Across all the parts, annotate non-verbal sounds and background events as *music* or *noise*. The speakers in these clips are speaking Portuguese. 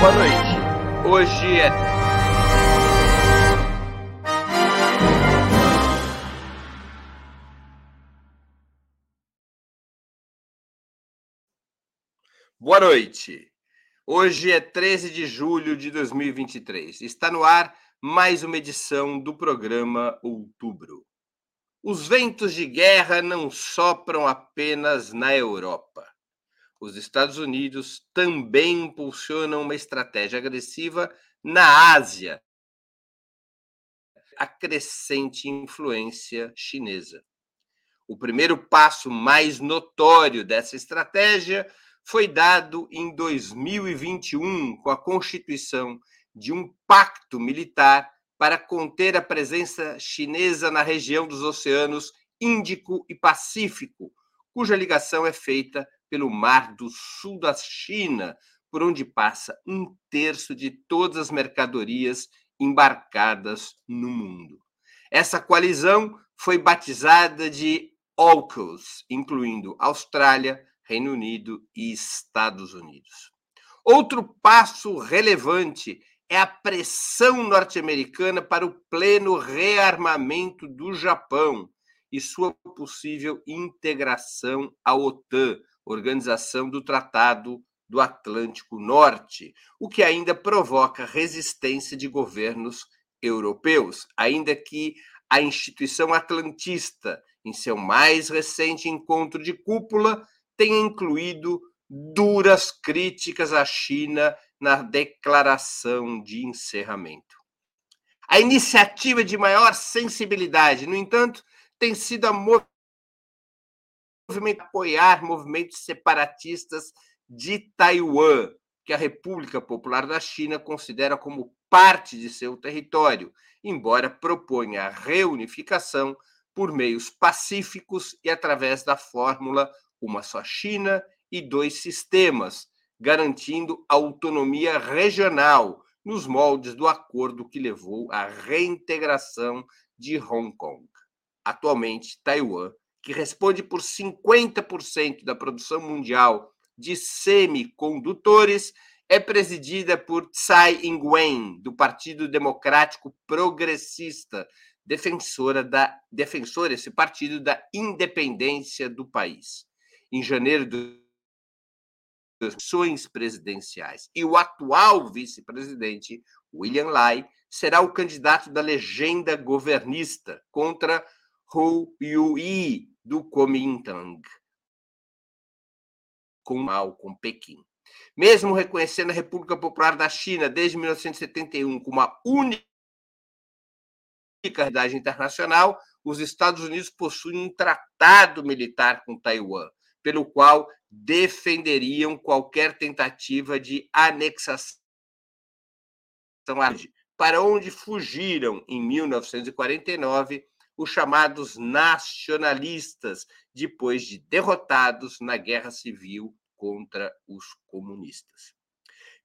Boa noite. Hoje é. Boa noite. Hoje é 13 de julho de 2023. Está no ar mais uma edição do programa Outubro. Os ventos de guerra não sopram apenas na Europa os Estados Unidos também impulsionam uma estratégia agressiva na Ásia, a crescente influência chinesa. O primeiro passo mais notório dessa estratégia foi dado em 2021 com a constituição de um pacto militar para conter a presença chinesa na região dos oceanos Índico e Pacífico, cuja ligação é feita pelo Mar do Sul da China, por onde passa um terço de todas as mercadorias embarcadas no mundo. Essa coalizão foi batizada de AUKUS, incluindo Austrália, Reino Unido e Estados Unidos. Outro passo relevante é a pressão norte-americana para o pleno rearmamento do Japão e sua possível integração à OTAN, Organização do Tratado do Atlântico Norte, o que ainda provoca resistência de governos europeus, ainda que a instituição atlantista, em seu mais recente encontro de cúpula, tenha incluído duras críticas à China na declaração de encerramento. A iniciativa de maior sensibilidade, no entanto, tem sido a movimento, apoiar movimentos separatistas de Taiwan, que a República Popular da China considera como parte de seu território, embora proponha a reunificação por meios pacíficos e através da fórmula uma só China e dois sistemas, garantindo autonomia regional nos moldes do acordo que levou à reintegração de Hong Kong. Atualmente, Taiwan que responde por 50% da produção mundial de semicondutores, é presidida por Tsai Ing-wen, do Partido Democrático Progressista, defensora da defensora esse partido da independência do país. Em janeiro das eleições presidenciais. E o atual vice-presidente, William Lai, será o candidato da legenda governista contra Hu Yui, do Kuomintang, com mal com Pequim. Mesmo reconhecendo a República Popular da China desde 1971 como a única realidade internacional, os Estados Unidos possuem um tratado militar com Taiwan, pelo qual defenderiam qualquer tentativa de anexação para onde fugiram em 1949 os chamados nacionalistas, depois de derrotados na guerra civil contra os comunistas.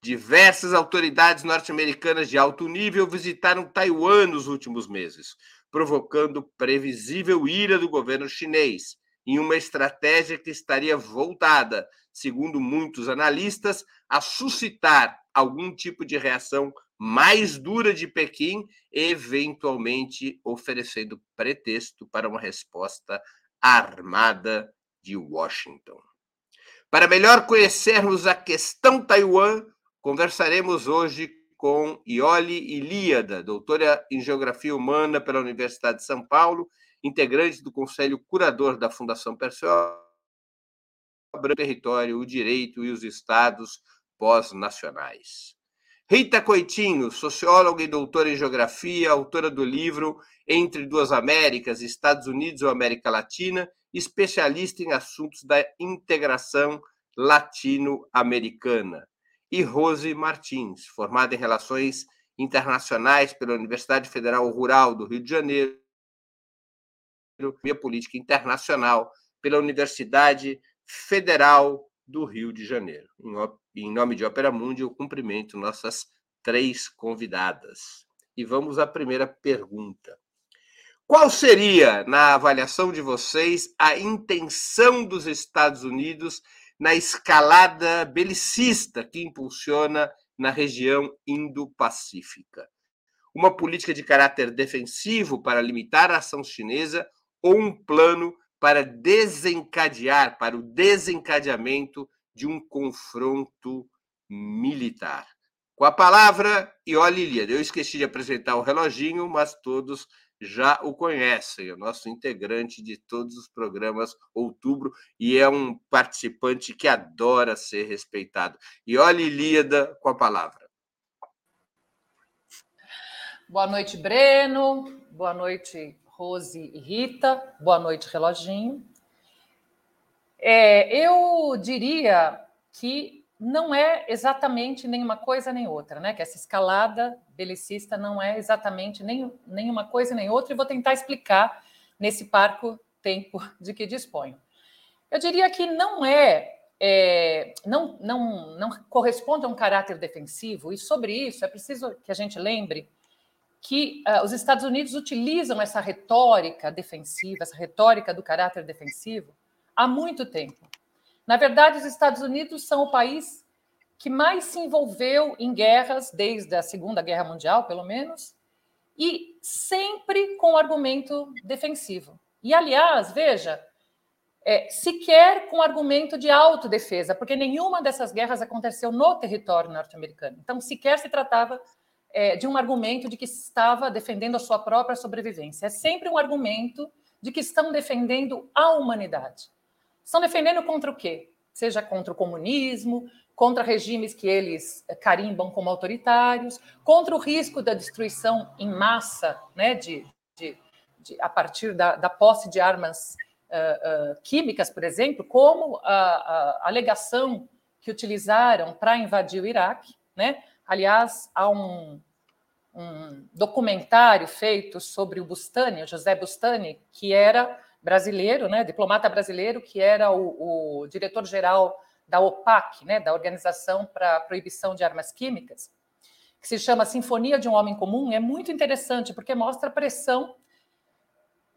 Diversas autoridades norte-americanas de alto nível visitaram Taiwan nos últimos meses, provocando previsível ira do governo chinês, em uma estratégia que estaria voltada, segundo muitos analistas, a suscitar algum tipo de reação mais dura de Pequim, eventualmente oferecendo pretexto para uma resposta armada de Washington. Para melhor conhecermos a questão Taiwan, conversaremos hoje com Ioli Ilíada, doutora em Geografia Humana pela Universidade de São Paulo, integrante do Conselho Curador da Fundação Perseu, Território, o Direito e os Estados Pós-Nacionais. Rita Coitinho, socióloga e doutora em geografia, autora do livro Entre Duas Américas, Estados Unidos ou América Latina, especialista em assuntos da integração latino-americana. E Rose Martins, formada em Relações Internacionais pela Universidade Federal Rural do Rio de Janeiro, e Política Internacional pela Universidade Federal do Rio de Janeiro. Em, nome de Ópera Mundi, eu cumprimento nossas três convidadas. E vamos à primeira pergunta. Qual seria, na avaliação de vocês, a intenção dos Estados Unidos na escalada belicista que impulsiona na região Indo-Pacífica. Uma política de caráter defensivo para limitar a ação chinesa ou um plano para desencadear, para o desencadeamento de um confronto militar. Com a palavra, Ioli Líder. Eu esqueci de apresentar o reloginho, mas todos já o conhecem, é o nosso integrante de todos os programas Outubro e é um participante que adora ser respeitado. E olha, Ilíada, com a palavra. Boa noite, Breno. Boa noite, Rose e Rita. Boa noite, Reloginho. É, eu diria que não é exatamente nenhuma coisa nem outra, né? Que essa escalada belicista não é exatamente nem, nenhuma coisa nem outra, e vou tentar explicar nesse parco tempo de que disponho. Eu diria que não é, é não, não, não corresponde a um caráter defensivo, e sobre isso é preciso que a gente lembre que uh, os Estados Unidos utilizam essa retórica defensiva, essa retórica do caráter defensivo, há muito tempo. Na verdade, os Estados Unidos são o país que mais se envolveu em guerras desde a Segunda Guerra Mundial, pelo menos, e sempre com argumento defensivo. E, aliás, veja, é, sequer com argumento de autodefesa, porque nenhuma dessas guerras aconteceu no território norte-americano. Então, sequer se tratava é, de um argumento de que estava defendendo a sua própria sobrevivência. É sempre um argumento de que estão defendendo a humanidade. Estão defendendo contra o quê? Seja contra o comunismo, contra regimes que eles eh, carimbam como autoritários, contra o risco da destruição em massa, né, de, de, de a partir da, da, posse de armas uh, uh, químicas, por exemplo, como a, a alegação que utilizaram para invadir o Iraque. Né? Aliás, há um, um documentário feito sobre o Bustani, o José Bustani, que era brasileiro, né, diplomata brasileiro, que era o, o diretor-geral da OPAC, né, da Organização para a Proibição de Armas Químicas, que se chama Sinfonia de um Homem Comum, é muito interessante, porque mostra a pressão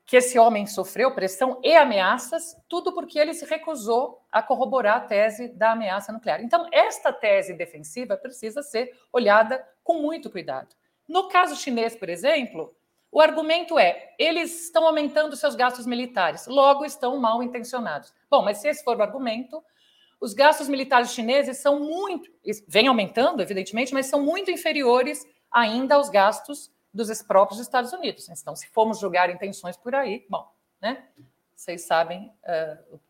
que esse homem sofreu, pressão e ameaças, tudo porque ele se recusou a corroborar a tese da ameaça nuclear. Então, esta tese defensiva precisa ser olhada com muito cuidado. No caso chinês, por exemplo, o argumento é: eles estão aumentando seus gastos militares, logo estão mal intencionados. Bom, mas se esse for o argumento, os gastos militares chineses são muito, vem aumentando, evidentemente, mas são muito inferiores ainda aos gastos dos próprios Estados Unidos. Então, se formos julgar intenções por aí, bom, né? Vocês sabem uh,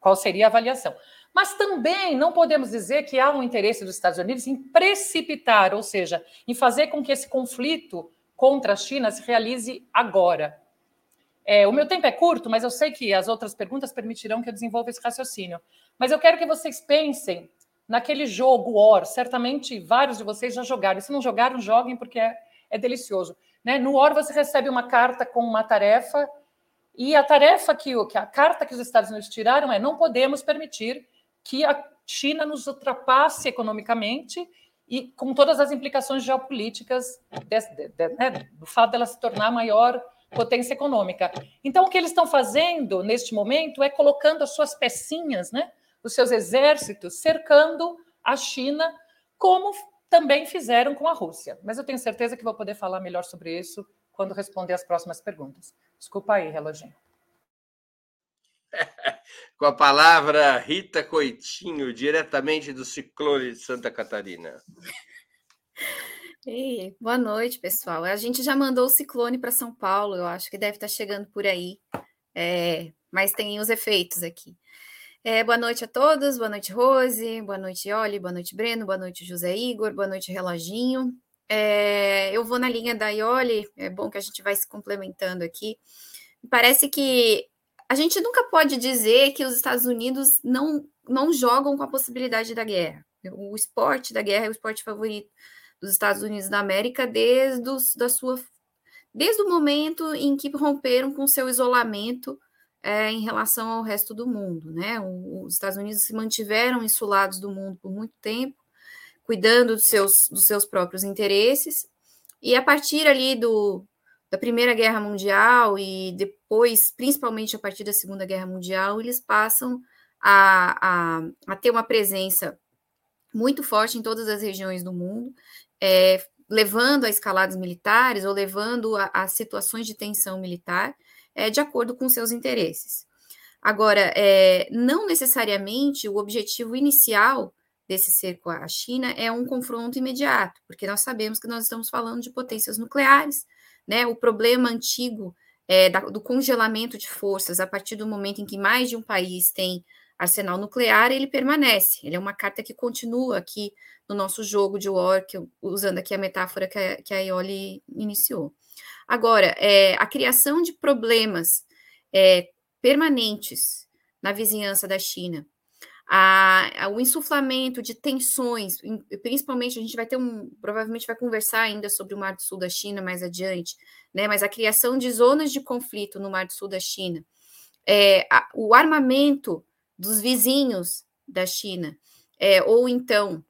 qual seria a avaliação. Mas também não podemos dizer que há um interesse dos Estados Unidos em precipitar, ou seja, em fazer com que esse conflito contra a China se realize agora. É, o meu tempo é curto, mas eu sei que as outras perguntas permitirão que eu desenvolva esse raciocínio. Mas eu quero que vocês pensem naquele jogo War. Certamente vários de vocês já jogaram. Se não jogaram, joguem, porque é, é delicioso. Né? No War, você recebe uma carta com uma tarefa, e a tarefa que, que a carta que os Estados Unidos tiraram é: não podemos permitir que a China nos ultrapasse economicamente e com todas as implicações geopolíticas de, de, de, né, do fato dela se tornar a maior potência econômica. Então, o que eles estão fazendo neste momento é colocando as suas pecinhas, né, os seus exércitos, cercando a China, como também fizeram com a Rússia. Mas eu tenho certeza que vou poder falar melhor sobre isso quando responder as próximas perguntas. Desculpa aí, reloginho. *laughs* Com a palavra, Rita Coitinho, diretamente do Ciclone de Santa Catarina. *laughs* Ei, boa noite, pessoal. A gente já mandou o ciclone para São Paulo, eu acho que deve estar chegando por aí, é, mas tem os efeitos aqui. É, boa noite a todos, boa noite, Rose, boa noite, Oli, boa noite, Breno, boa noite, José Igor, boa noite, Reloginho. É, eu vou na linha da Ioli, é bom que a gente vai se complementando aqui. Parece que a gente nunca pode dizer que os Estados Unidos não, não jogam com a possibilidade da guerra. O esporte da guerra é o esporte favorito dos Estados Unidos da América desde, os, da sua, desde o momento em que romperam com seu isolamento é, em relação ao resto do mundo. Né? os Estados Unidos se mantiveram insulados do mundo por muito tempo, cuidando dos seus, dos seus próprios interesses, e a partir ali do, da Primeira Guerra Mundial e depois, principalmente a partir da Segunda Guerra Mundial, eles passam a, a, a ter uma presença muito forte em todas as regiões do mundo, é, levando a escaladas militares ou levando a, a situações de tensão militar é, de acordo com seus interesses. Agora, é, não necessariamente o objetivo inicial desse cerco à China é um confronto imediato, porque nós sabemos que nós estamos falando de potências nucleares, né? O problema antigo é, da, do congelamento de forças a partir do momento em que mais de um país tem arsenal nuclear, ele permanece. Ele é uma carta que continua aqui no nosso jogo de war, que, usando aqui a metáfora que a, que a Ioli iniciou. Agora, é, a criação de problemas é, permanentes na vizinhança da China, a, a, o insuflamento de tensões, principalmente a gente vai ter um, provavelmente vai conversar ainda sobre o Mar do Sul da China mais adiante, né? Mas a criação de zonas de conflito no Mar do Sul da China, é, a, o armamento dos vizinhos da China, é, ou então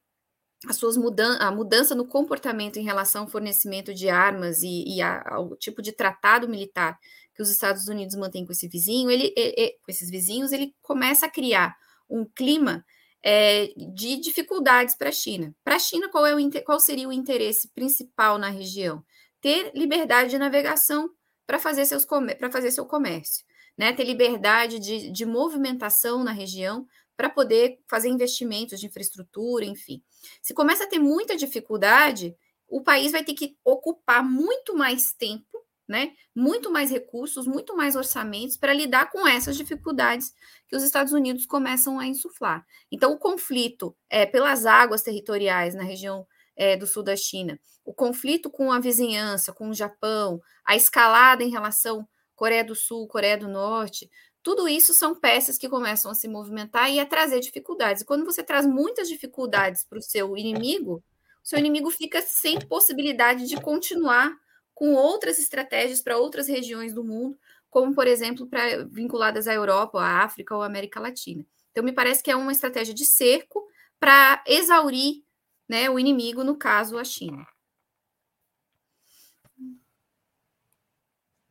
as suas mudan a mudança no comportamento em relação ao fornecimento de armas e, e a, ao tipo de tratado militar que os Estados Unidos mantêm com esse vizinho, ele, ele com esses vizinhos, ele começa a criar um clima é, de dificuldades para a China. Para a China, qual, é o, qual seria o interesse principal na região? Ter liberdade de navegação para fazer, seus, fazer seu comércio né, ter liberdade de, de movimentação na região para poder fazer investimentos de infraestrutura, enfim. Se começa a ter muita dificuldade, o país vai ter que ocupar muito mais tempo, né, muito mais recursos, muito mais orçamentos para lidar com essas dificuldades que os Estados Unidos começam a insuflar. Então, o conflito é, pelas águas territoriais na região é, do sul da China, o conflito com a vizinhança, com o Japão, a escalada em relação Coreia do Sul, Coreia do Norte, tudo isso são peças que começam a se movimentar e a trazer dificuldades. E quando você traz muitas dificuldades para o seu inimigo, o seu inimigo fica sem possibilidade de continuar com outras estratégias para outras regiões do mundo, como, por exemplo, pra, vinculadas à Europa, à África ou à América Latina. Então, me parece que é uma estratégia de cerco para exaurir né, o inimigo, no caso, a China.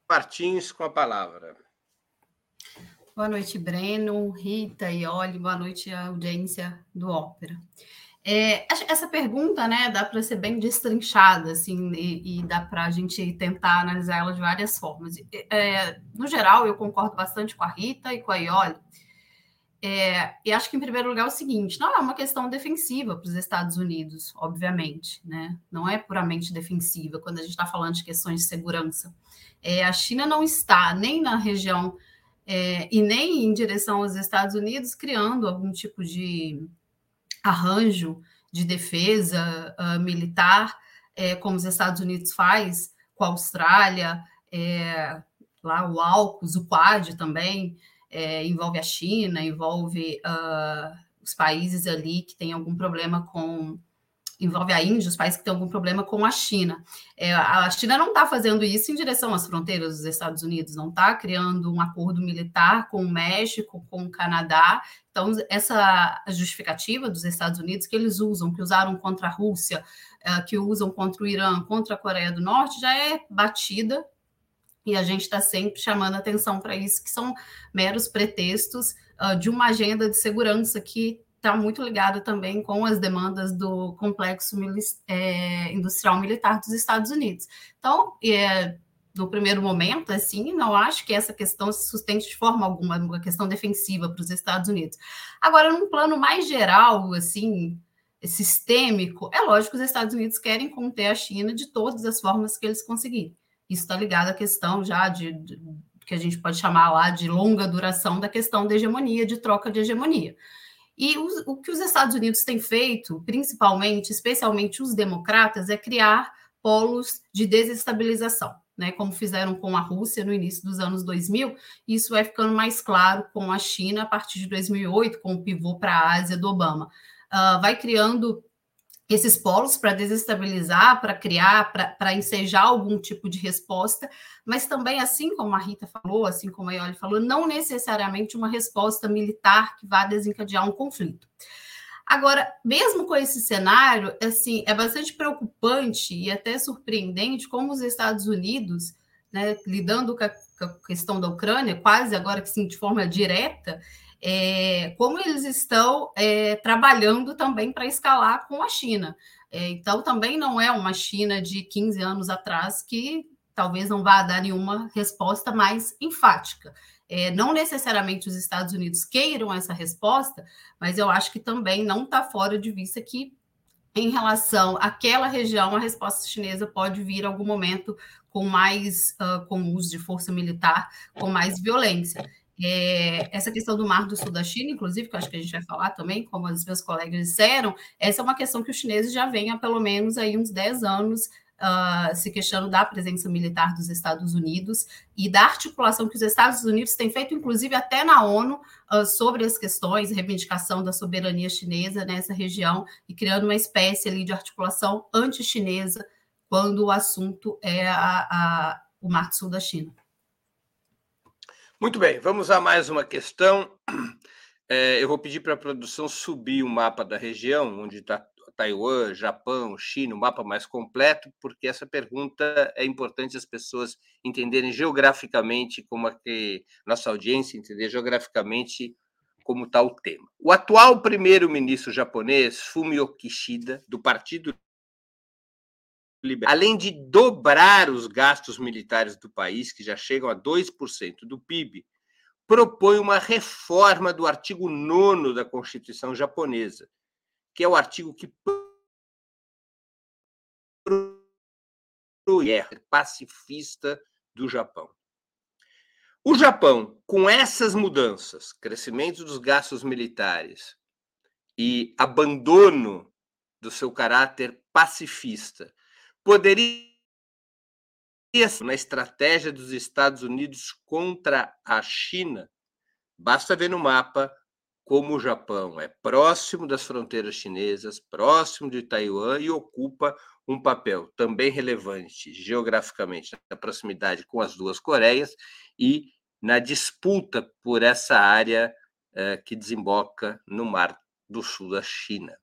Martins com a palavra. Boa noite, Breno, Rita e Oli, boa noite audiência do Ópera. É, essa pergunta, né, dá para ser bem destrinchada, assim, e, e dá para a gente tentar analisar ela de várias formas. É, no geral, eu concordo bastante com a Rita e com a Ioli, é, e acho que, em primeiro lugar, é o seguinte: não é uma questão defensiva para os Estados Unidos, obviamente, né? Não é puramente defensiva quando a gente está falando de questões de segurança. É, a China não está nem na região é, e nem em direção aos Estados Unidos criando algum tipo de arranjo de defesa uh, militar, é, como os Estados Unidos faz com a Austrália, é, lá o AUKUS, o Quad também é, envolve a China, envolve uh, os países ali que têm algum problema com. Envolve a Índia, os países que têm algum problema com a China. É, a China não está fazendo isso em direção às fronteiras dos Estados Unidos, não está criando um acordo militar com o México, com o Canadá. Então, essa justificativa dos Estados Unidos que eles usam, que usaram contra a Rússia, uh, que usam contra o Irã, contra a Coreia do Norte, já é batida e a gente está sempre chamando atenção para isso, que são meros pretextos uh, de uma agenda de segurança que está muito ligada também com as demandas do complexo é, industrial militar dos Estados Unidos. Então, é, no primeiro momento, assim, não acho que essa questão se sustente de forma alguma, uma questão defensiva para os Estados Unidos. Agora, num plano mais geral, assim, sistêmico, é lógico que os Estados Unidos querem conter a China de todas as formas que eles conseguirem. Isso está ligado à questão já de, de, que a gente pode chamar lá de longa duração da questão da hegemonia, de troca de hegemonia. E o, que os Estados Unidos têm feito, principalmente, especialmente os democratas, é criar polos de desestabilização, né, como fizeram com a Rússia no início dos anos 2000, isso vai ficando mais claro com a China a partir de 2008, com o pivô para a Ásia do Obama. Uh, vai criando esses polos para desestabilizar, para criar, para ensejar algum tipo de resposta, mas também, assim como a Rita falou, assim como a Ioli falou, não necessariamente uma resposta militar que vá desencadear um conflito. Agora, mesmo com esse cenário, assim, é bastante preocupante e até surpreendente como os Estados Unidos, né, lidando com a, com a questão da Ucrânia, quase agora que sim, de forma direta, é, como eles estão é, trabalhando também para escalar com a China. É, então, também não é uma China de 15 anos atrás que talvez não vá dar nenhuma resposta mais enfática. É, não necessariamente os Estados Unidos queiram essa resposta, mas eu acho que também não está fora de vista que, em relação àquela região, a resposta chinesa pode vir em algum momento com mais uh, com uso de força militar, com mais violência. É, essa questão do Mar do Sul da China, inclusive, que eu acho que a gente vai falar também, como os meus colegas disseram, essa é uma questão que os chineses já vêm há pelo menos aí uns 10 anos uh, se questionando da presença militar dos Estados Unidos e da articulação que os Estados Unidos têm feito, inclusive até na ONU, uh, sobre as questões, reivindicação da soberania chinesa nessa região e criando uma espécie ali de articulação anti-chinesa quando o assunto é a, a, o Mar do Sul da China. Muito bem, vamos a mais uma questão. *clears throat* É, eu vou pedir para a produção subir o mapa da região, onde está Taiwan, Japão, China, o mapa mais completo, porque essa pergunta é importante as pessoas entenderem geograficamente como é que nossa audiência entender geograficamente como está o tema. O atual primeiro-ministro japonês, Fumio Kishida, do Partido além de dobrar os gastos militares do país, que já chegam a 2% do PIB, propõe uma reforma do artigo 9 da Constituição japonesa, que é o artigo que proíbe pacifista do Japão. O Japão, com essas mudanças, crescimento dos gastos militares e abandono do seu caráter pacifista, poderia na estratégia dos Estados Unidos contra a China, basta ver no mapa como o Japão é próximo das fronteiras chinesas, próximo de Taiwan e ocupa um papel também relevante geograficamente na proximidade com as duas Coreias e na disputa por essa área eh, que desemboca no Mar do Sul da China.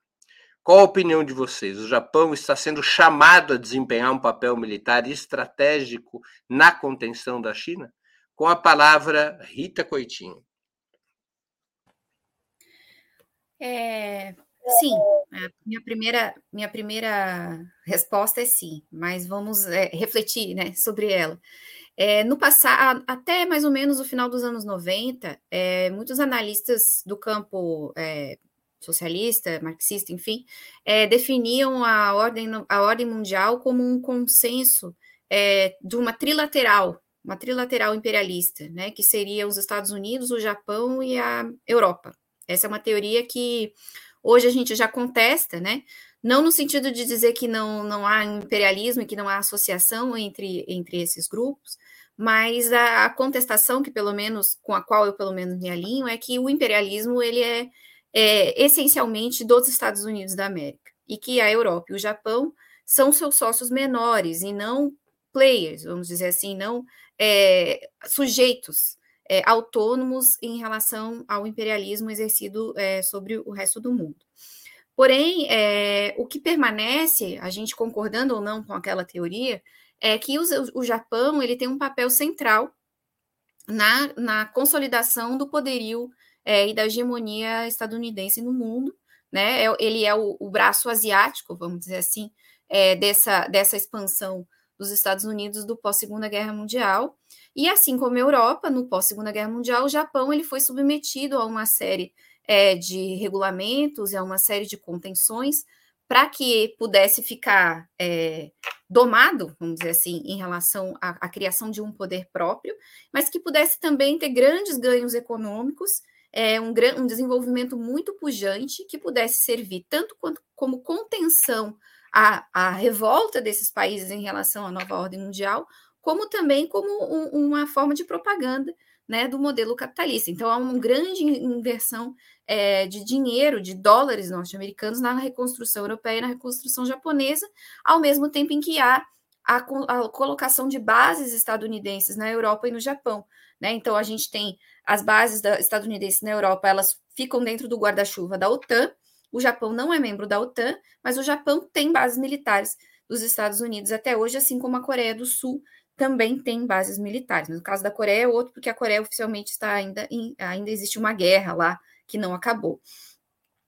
Qual a opinião de vocês? O Japão está sendo chamado a desempenhar um papel militar estratégico na contenção da China? Com a palavra, Rita Coitinho. É, sim, minha primeira, minha primeira resposta é sim, mas vamos é, refletir né, sobre ela. É, no passado, até mais ou menos o final dos anos 90, é, muitos analistas do campo é, socialista, marxista, enfim, é, definiam a ordem, a ordem mundial como um consenso é, de uma trilateral, uma trilateral imperialista, né, que seria os Estados Unidos, o Japão e a Europa. Essa é uma teoria que hoje a gente já contesta, né, não no sentido de dizer que não, não há imperialismo e que não há associação entre, entre esses grupos, mas a, a contestação que pelo menos com a qual eu pelo menos me alinho é que o imperialismo ele é é, essencialmente dos Estados Unidos da América, e que a Europa e o Japão são seus sócios menores e não players, vamos dizer assim, não é, sujeitos é, autônomos em relação ao imperialismo exercido é, sobre o resto do mundo. Porém, é, o que permanece, a gente concordando ou não com aquela teoria, é que o, o Japão ele tem um papel central na, na consolidação do poderio é, e da hegemonia estadunidense no mundo, né? É, ele é o, o braço asiático, vamos dizer assim, é, dessa, dessa expansão dos Estados Unidos do pós-Segunda Guerra Mundial. E assim como a Europa, no pós-Segunda Guerra Mundial, o Japão ele foi submetido a uma série é, de regulamentos e a uma série de contenções para que pudesse ficar é, domado, vamos dizer assim, em relação à, à, criação de um poder próprio, mas que pudesse também ter grandes ganhos econômicos é, um, um desenvolvimento muito pujante que pudesse servir tanto quanto, como contenção à, à revolta desses países em relação à nova ordem mundial, como também como um, uma forma de propaganda né, do modelo capitalista. Então, há uma grande inversão é, de dinheiro, de dólares norte-americanos na reconstrução europeia e na reconstrução japonesa, ao mesmo tempo em que há a, a colocação de bases estadunidenses na Europa e no Japão. Né? Então, a gente tem as bases estadunidenses na Europa, elas ficam dentro do guarda-chuva da OTAN. O Japão não é membro da OTAN, mas o Japão tem bases militares dos Estados Unidos até hoje, assim como a Coreia do Sul também tem bases militares. No caso da Coreia é outro, porque a Coreia oficialmente está ainda em, ainda existe uma guerra lá que não acabou.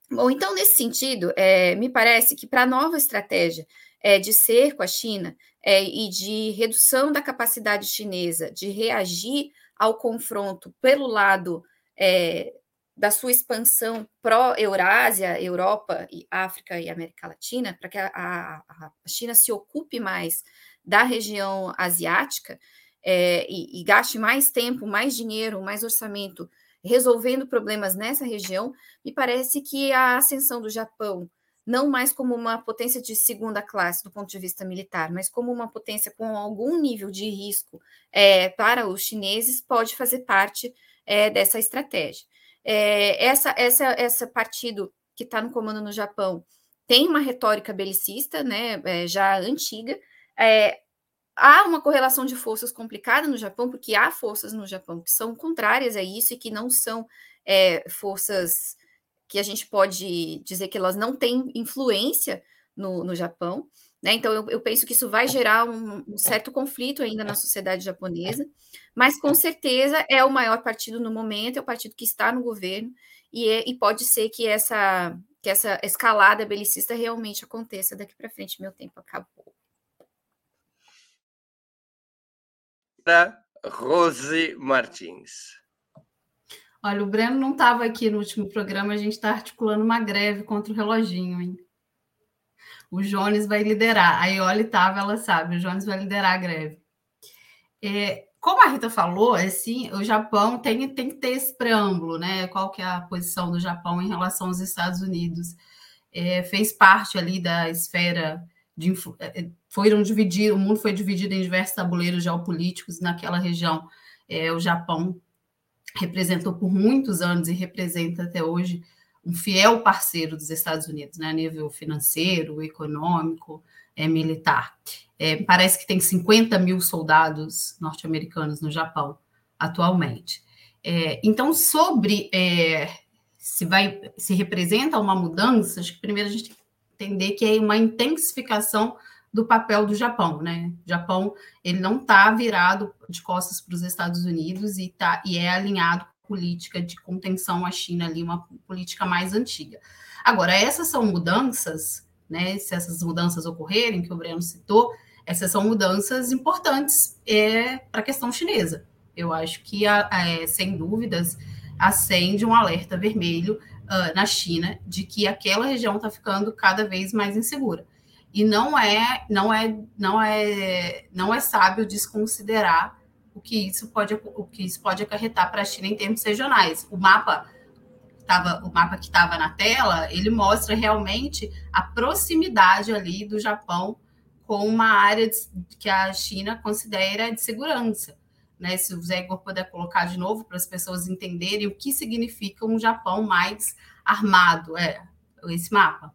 Bom, então, nesse sentido, é, me parece que para a nova estratégia é, de cerco à China é, e de redução da capacidade chinesa de reagir ao confronto pelo lado é, da sua expansão pró-Eurásia, Europa, e África e América Latina, para que a, a, a, China se ocupe mais da região asiática é, e, e gaste mais tempo, mais dinheiro, mais orçamento resolvendo problemas nessa região, me parece que a ascensão do Japão, não mais como uma potência de segunda classe do ponto de vista militar, mas como uma potência com algum nível de risco é, para os chineses, pode fazer parte é, dessa estratégia. É, essa, essa, essa partido que está no comando no Japão tem uma retórica belicista, né, é, já antiga. É, há uma correlação de forças complicada no Japão, porque há forças no Japão que são contrárias a isso e que não são é, forças que a gente pode dizer que elas não têm influência no, no Japão. Né? Então, eu, eu, penso que isso vai gerar um, um, certo conflito ainda na sociedade japonesa, mas com certeza é o maior partido no momento, é o partido que está no governo, e, é, e pode ser que essa, que essa escalada belicista realmente aconteça daqui para frente. Meu tempo acabou. Rose Martins. Olha, o Breno não estava aqui no último programa, a gente está articulando uma greve contra o reloginho, hein? O Jones vai liderar. A Ioli estava, ela sabe, o Jones vai liderar a greve. É, como a Rita falou, assim, o Japão tem, tem que ter esse preâmbulo, né? Qual que é a posição do Japão em relação aos Estados Unidos? É, fez parte ali da esfera de é, é, foram dividir, o mundo foi dividido em diversos tabuleiros geopolíticos naquela região. É, o Japão representou por muitos anos e representa até hoje um fiel parceiro dos Estados Unidos, né, a nível financeiro, econômico, é, militar. É, parece que tem 50 mil soldados norte-americanos no Japão atualmente. É, então, sobre é, se vai se representa uma mudança, acho que primeiro a gente tem que entender que é uma intensificação do papel do Japão, né? O Japão ele não está virado de costas para os Estados Unidos e tá e é alinhado política de contenção à China ali, uma política mais antiga. Agora, essas são mudanças, né? Se essas mudanças ocorrerem, que o Breno citou, essas são mudanças importantes é, para a questão chinesa. Eu acho que, é, sem dúvidas, acende um alerta vermelho uh, na China de que aquela região está ficando cada vez mais insegura. E não é, não é, não é, não é sábio desconsiderar o que isso pode, o que isso pode acarretar para a China em termos regionais. O mapa tava, o mapa que estava na tela, ele mostra realmente a proximidade ali do Japão com uma área de, que a China considera de segurança. Né? Se o Zé Igor puder colocar de novo para as pessoas entenderem o que significa um Japão mais armado, é esse mapa.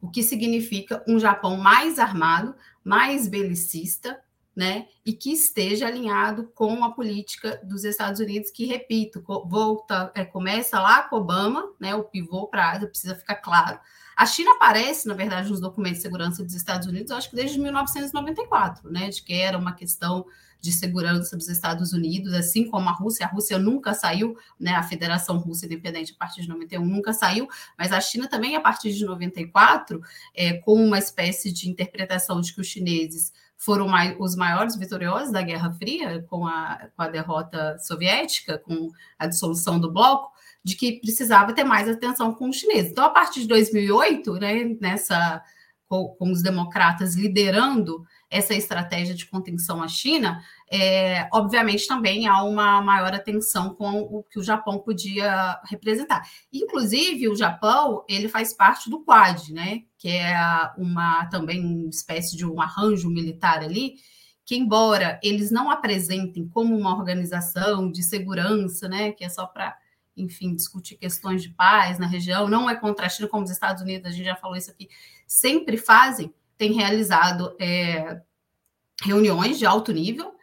O que significa um Japão mais armado, mais belicista, né, e que esteja alinhado com a política dos Estados Unidos, que, repito, volta, é, começa lá com Obama, né, o pivô para a Ásia, precisa ficar claro. A China aparece, na verdade, nos documentos de segurança dos Estados Unidos, acho que desde 1994, né, de que era uma questão de segurança dos Estados Unidos, assim como a Rússia. A Rússia nunca saiu, né, a Federação Russa Independente a partir de 91 nunca saiu, mas a China também a partir de 94, é, com uma espécie de interpretação de que os chineses foram os maiores vitoriosos da Guerra Fria, com a, com a derrota soviética, com a dissolução do bloco, de que precisava ter mais atenção com os chineses. Então, a partir de 2008, né, nessa, com, com os democratas liderando essa estratégia de contenção à China, é, obviamente também há uma maior atenção com o que o Japão podia representar. Inclusive, o Japão ele faz parte do Quad, né? Que é uma também uma espécie de um arranjo militar ali, que embora eles não apresentem como uma organização de segurança, né? Que é só para enfim, discutir questões de paz na região, não é contra a China, como os Estados Unidos, a gente já falou isso aqui, sempre fazem, tem realizado é, reuniões de alto nível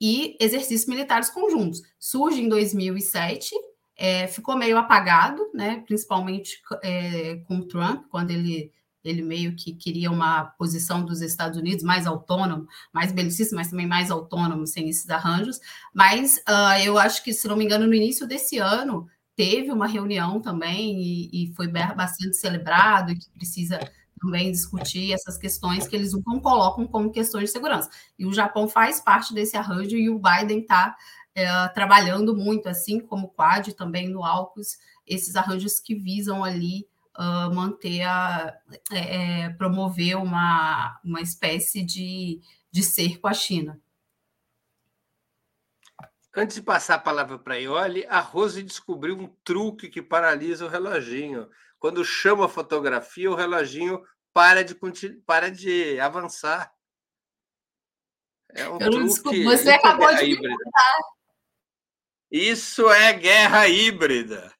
e exercícios militares conjuntos. Surge em 2007, é, ficou meio apagado, né, principalmente é, com Trump, quando ele ele meio que queria uma posição dos Estados Unidos mais autônomo, mais belicista, mas também mais autônomo, sem esses arranjos. Mas uh, eu acho que, se não me engano, no início desse ano, teve uma reunião também e, e foi bastante celebrado e que precisa também discutir essas questões que eles não colocam como questões de segurança. E o Japão faz parte desse arranjo e o Biden está é, trabalhando muito, assim como o Quad também no AUKUS, esses arranjos que visam ali uh, manter a é, é, promover uma, uma espécie de, de cerco à China. Antes de passar a palavra para a Ioli, a Rose descobriu um truque que paralisa o reloginho. Quando chama a fotografia, o reloginho para de, para de avançar. É um Eu truque. Você acabou de híbrida. Isso é guerra híbrida.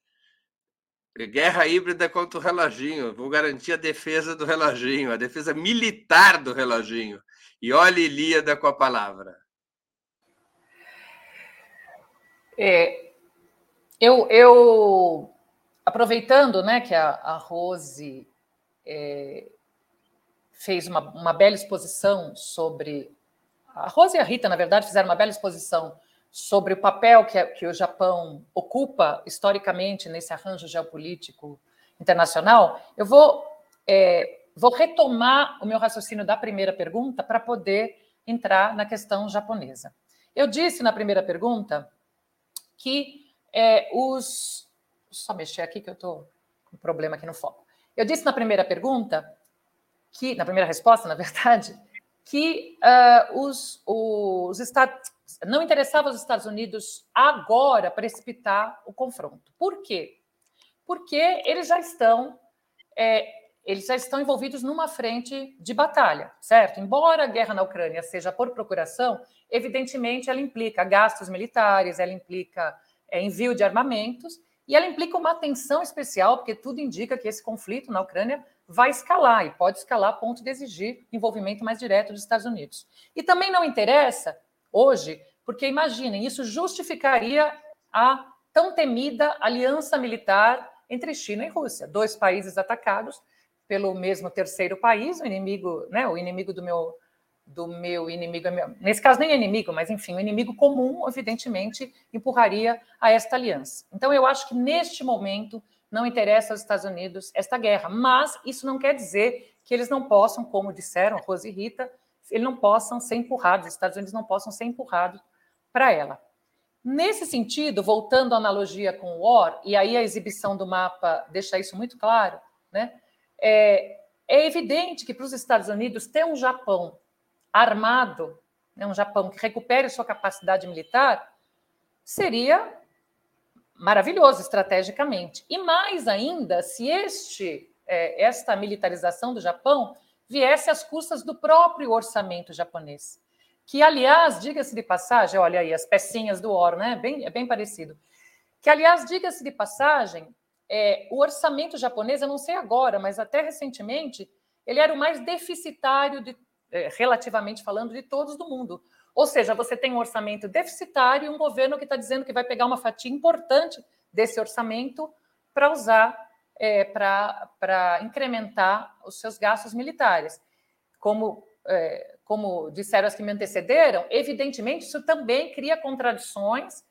Guerra híbrida contra o reloginho. Vou garantir a defesa do reloginho, a defesa militar do reloginho. E olhe Ilíada com a palavra. É, eu, eu, aproveitando né, que a, a Rose é, fez uma, uma bela exposição sobre. A Rose e a Rita, na verdade, fizeram uma bela exposição sobre o papel que, que o Japão ocupa historicamente nesse arranjo geopolítico internacional. Eu vou, é, vou retomar o meu raciocínio da primeira pergunta para poder entrar na questão japonesa. Eu disse na primeira pergunta que é, os. Só mexer aqui que eu estou com problema aqui no foco. Eu disse na primeira pergunta que, na primeira resposta, *laughs* na verdade, que uh, os, os Estados não interessava aos Estados Unidos agora precipitar o confronto. Por quê? Porque eles já estão é, eles já estão envolvidos numa frente de batalha, certo? Embora a guerra na Ucrânia seja por procuração, evidentemente ela implica gastos militares, ela implica é, envio de armamentos e ela implica uma atenção especial, porque tudo indica que esse conflito na Ucrânia vai escalar e pode escalar a ponto de exigir envolvimento mais direto dos Estados Unidos. E também não interessa hoje, porque imaginem, isso justificaria a tão temida aliança militar entre China e Rússia, dois países atacados pelo mesmo terceiro país, o inimigo, né, o inimigo do meu do meu inimigo, nesse caso nem é inimigo, mas enfim, o inimigo comum, evidentemente, empurraria a esta aliança. Então eu acho que neste momento não interessa aos Estados Unidos esta guerra, mas isso não quer dizer que eles não possam, como disseram Rose e Rita, eles não possam ser empurrados, os Estados Unidos não possam ser empurrados para ela. Nesse sentido, voltando à analogia com o War, e aí a exibição do mapa deixa isso muito claro, né? É, é evidente que para os Estados Unidos ter um Japão armado, né, um Japão que recupere sua capacidade militar, seria maravilhoso estrategicamente. E mais ainda, se este é, esta militarização do Japão viesse às custas do próprio orçamento japonês, que aliás, diga-se de passagem, olha aí as pecinhas do Or, né? Bem, é bem parecido. Que aliás, diga-se de passagem, é, o orçamento japonês, eu não sei agora, mas até recentemente, ele era o mais deficitário, de, é, relativamente falando, de todos do mundo. Ou seja, você tem um orçamento deficitário e um governo que está dizendo que vai pegar uma fatia importante desse orçamento para usar, é, para incrementar os seus gastos militares. Como, é, como disseram as que me antecederam, evidentemente isso também cria contradições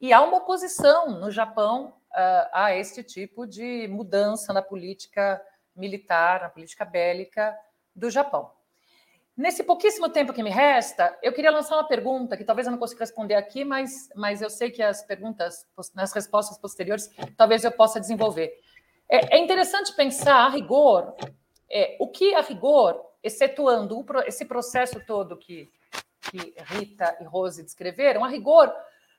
e há uma oposição no Japão uh, a este tipo de mudança na política militar, na política bélica do Japão. Nesse pouquíssimo tempo que me resta, eu queria lançar uma pergunta que talvez eu não consiga responder aqui, mas, mas eu sei que as perguntas, nas respostas posteriores, talvez eu possa desenvolver. É, é interessante pensar a rigor, é, o que a rigor, excetuando esse processo todo que, que Rita e Rose descreveram, a rigor,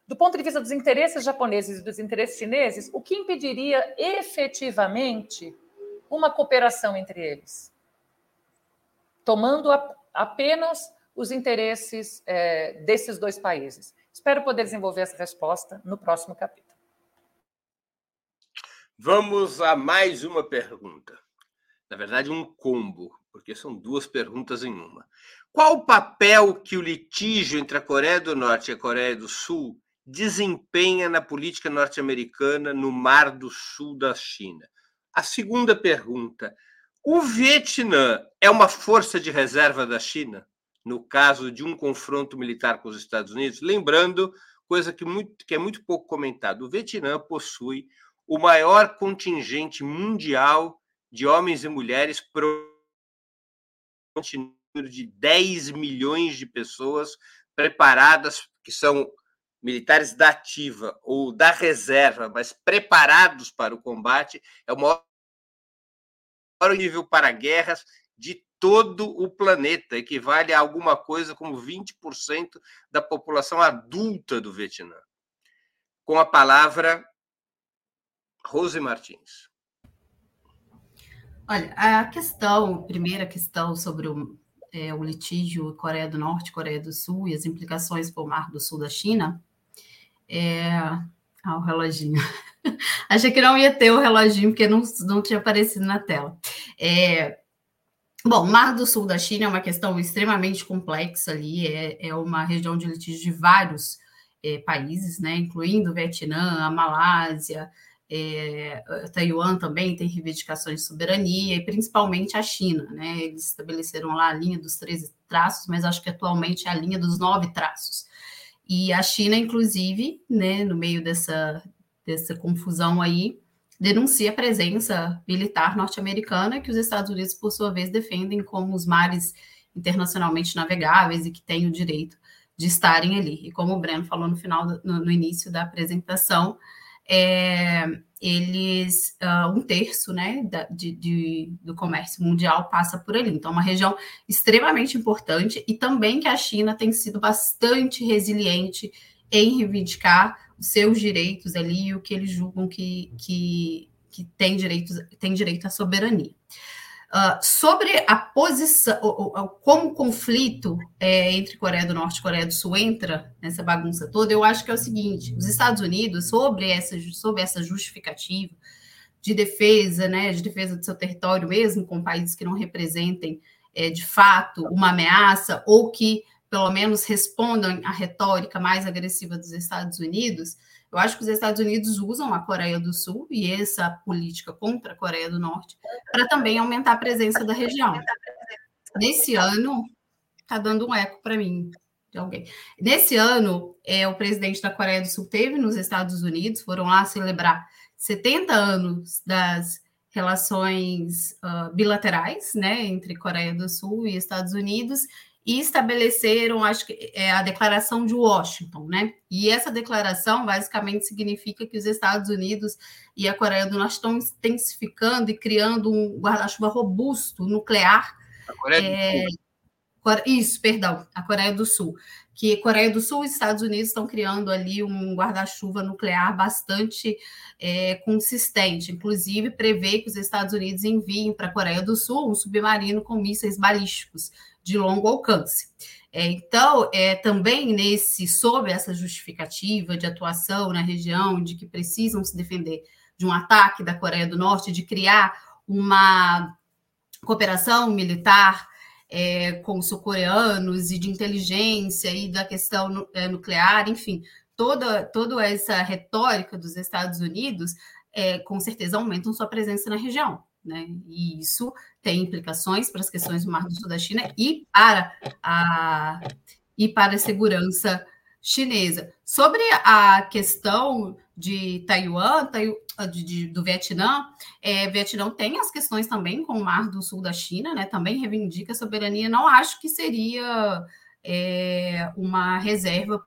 do ponto de vista dos interesses japoneses e dos interesses chineses, o que impediria efetivamente uma cooperação entre eles? Tomando apenas os interesses é, desses dois países. Espero poder desenvolver essa resposta no próximo capítulo. Vamos a mais uma pergunta. Na verdade, um combo, porque são duas perguntas em uma. Qual o papel que o litígio entre a Coreia do Norte e a Coreia do Sul desempenha na política norte-americana no Mar do Sul da China? A segunda pergunta: O Vietnã é uma força de reserva da China no caso de um confronto militar com os Estados Unidos? Lembrando, coisa que, muito, que é muito pouco comentado, o Vietnã possui o maior contingente mundial de homens e mulheres pro de 10 milhões de pessoas preparadas, que são militares da ativa ou da reserva, mas preparados para o combate, é o maior nível para guerras de todo o planeta, equivale a alguma coisa como 20% da população adulta do Vietnã. Com a palavra, Rose Martins. Olha, a questão, a primeira questão sobre o, é, o litígio Coreia do Norte, Coreia do Sul e as implicações para o Mar do Sul da China, é... Ah, o reloginho. *laughs* Achei que não ia ter o reloginho, porque não, não tinha aparecido na tela. É... Bom, Mar do Sul da China é uma questão extremamente complexa ali, é, é uma região de litígio de vários é, países, né, incluindo o Vietnã, a Malásia, é, Taiwan também tem reivindicações de soberania, e principalmente a China. Né? Eles estabeleceram lá a linha dos 13 traços, mas acho que atualmente é a linha dos nove traços. E a China, inclusive, né, no meio dessa, dessa confusão aí, denuncia a presença militar norte-americana, que os Estados Unidos, por sua vez, defendem como os mares internacionalmente navegáveis e que têm o direito de estarem ali. E como o Breno falou no final, no, no início da apresentação, é, eles uh, um terço né, da, de, de, do comércio mundial passa por ali. Então, é uma região extremamente importante e também que a China tem sido bastante resiliente em reivindicar os seus direitos ali e o que eles julgam que, que, que tem, direitos, tem direito à soberania. Uh, sobre a posição, como o conflito é, entre Coreia do Norte e Coreia do Sul entra nessa bagunça toda, eu acho que é o seguinte: os Estados Unidos, sobre essa, sobre essa justificativa de defesa, né, de defesa do seu território, mesmo com países que não representem é, de fato uma ameaça ou que pelo menos respondam à retórica mais agressiva dos Estados Unidos, eu acho que os Estados Unidos usam a Coreia do Sul e essa política contra a Coreia do Norte para também aumentar a presença da região. Nesse ano, está dando um eco para mim de alguém. Nesse ano, é, o presidente da Coreia do Sul teve nos Estados Unidos, foram lá celebrar 70 anos das relações uh, bilaterais, né, entre Coreia do Sul e Estados Unidos, e estabeleceram, acho que é a declaração de Washington, né? E essa declaração basicamente significa que os Estados Unidos e a Coreia do Norte estão intensificando e criando um guarda-chuva robusto nuclear. A Coreia é, do Sul. Isso, perdão, a Coreia do Sul. Que Coreia do Sul e Estados Unidos estão criando ali um guarda-chuva nuclear bastante é, consistente. Inclusive, prevê que os Estados Unidos enviem para a Coreia do Sul um submarino com mísseis balísticos de longo alcance. É, então, é, também nesse, sob essa justificativa de atuação na região, de que precisam se defender de um ataque da Coreia do Norte, de criar uma cooperação militar é, com os sul-coreanos e de inteligência e da questão é, nuclear, enfim, toda, toda essa retórica dos Estados Unidos, é, com certeza aumentam sua presença na região. Né? E isso tem implicações para as questões do Mar do Sul da China e para a, e para a segurança chinesa. Sobre a questão de Taiwan, de, de, do Vietnã, é, Vietnã tem as questões também com o Mar do Sul da China, né? também reivindica a soberania. Não acho que seria é, uma reserva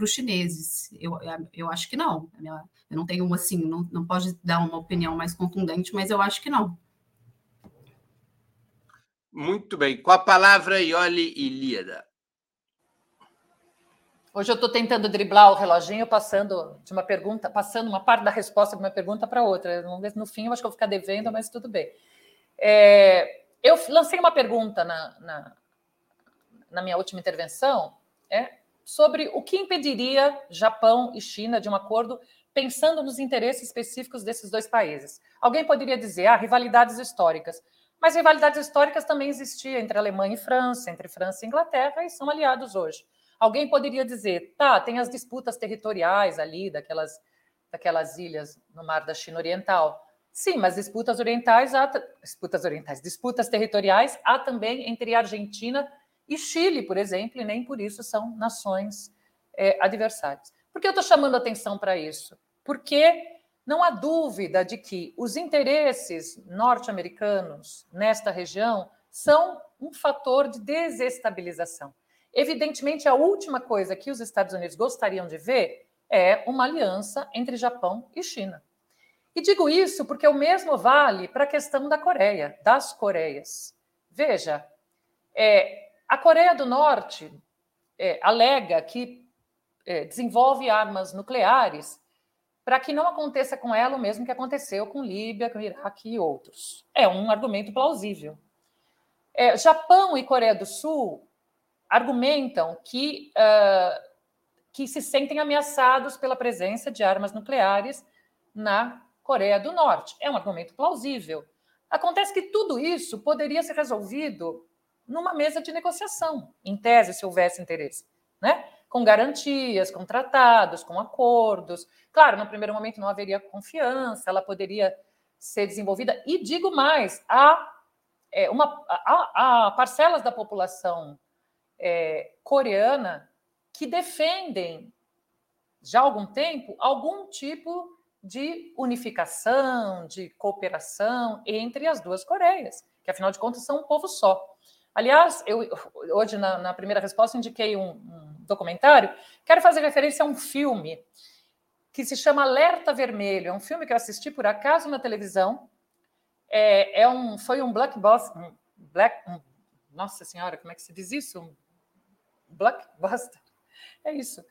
para os chineses. Eu, eu acho que não. Eu não tenho assim, não, não pode dar uma opinião mais contundente, mas eu acho que não. Muito bem. Com a palavra, Ioli Ilíada. Hoje eu estou tentando driblar o reloginho, passando de uma pergunta, passando uma parte da resposta de uma pergunta para outra. Vamos ver se no fim eu acho que eu vou ficar devendo, mas tudo bem. É, eu lancei uma pergunta na, na, na minha última intervenção é, sobre o que impediria Japão e China de um acordo pensando nos interesses específicos desses dois países. Alguém poderia dizer, ah, rivalidades históricas. Mas rivalidades históricas também existiam entre Alemanha e França, entre França e Inglaterra, e são aliados hoje. Alguém poderia dizer, tá, tem as disputas territoriais ali, daquelas, daquelas ilhas no mar da China Oriental. Sim, mas disputas orientais, há, disputas orientais, disputas territoriais há também entre Argentina e Chile, por exemplo, e nem por isso são nações é, adversárias. Por que eu estou chamando atenção para isso? Porque não há dúvida de que os interesses norte-americanos nesta região são um fator de desestabilização. Evidentemente, a última coisa que os Estados Unidos gostariam de ver é uma aliança entre Japão e China. E digo isso porque o mesmo vale para a questão da Coreia, das Coreias. Veja, é, a Coreia do Norte é, alega que é, desenvolve armas nucleares para que não aconteça com ela o mesmo que aconteceu com Líbia, com Iraque e outros. É um argumento plausível. É, Japão e Coreia do Sul argumentam que, uh, que se sentem ameaçados pela presença de armas nucleares na Coreia do Norte. É um argumento plausível. Acontece que tudo isso poderia ser resolvido numa mesa de negociação, em tese, se houvesse interesse, né? Com garantias, com tratados, com acordos. Claro, no primeiro momento não haveria confiança, ela poderia ser desenvolvida. E digo mais, há, é, uma, há, há parcelas da população é, coreana que defendem já há algum tempo algum tipo de unificação, de cooperação entre as duas Coreias, que afinal de contas são um povo só. Aliás, eu hoje na, na primeira resposta indiquei um, um, documentário. Quero fazer referência a um filme que se chama Alerta Vermelho. É um filme que eu assisti por acaso na televisão. É, é um, foi um blockbuster. Um black, um, nossa senhora, como é que se diz isso? Um blockbuster. É isso.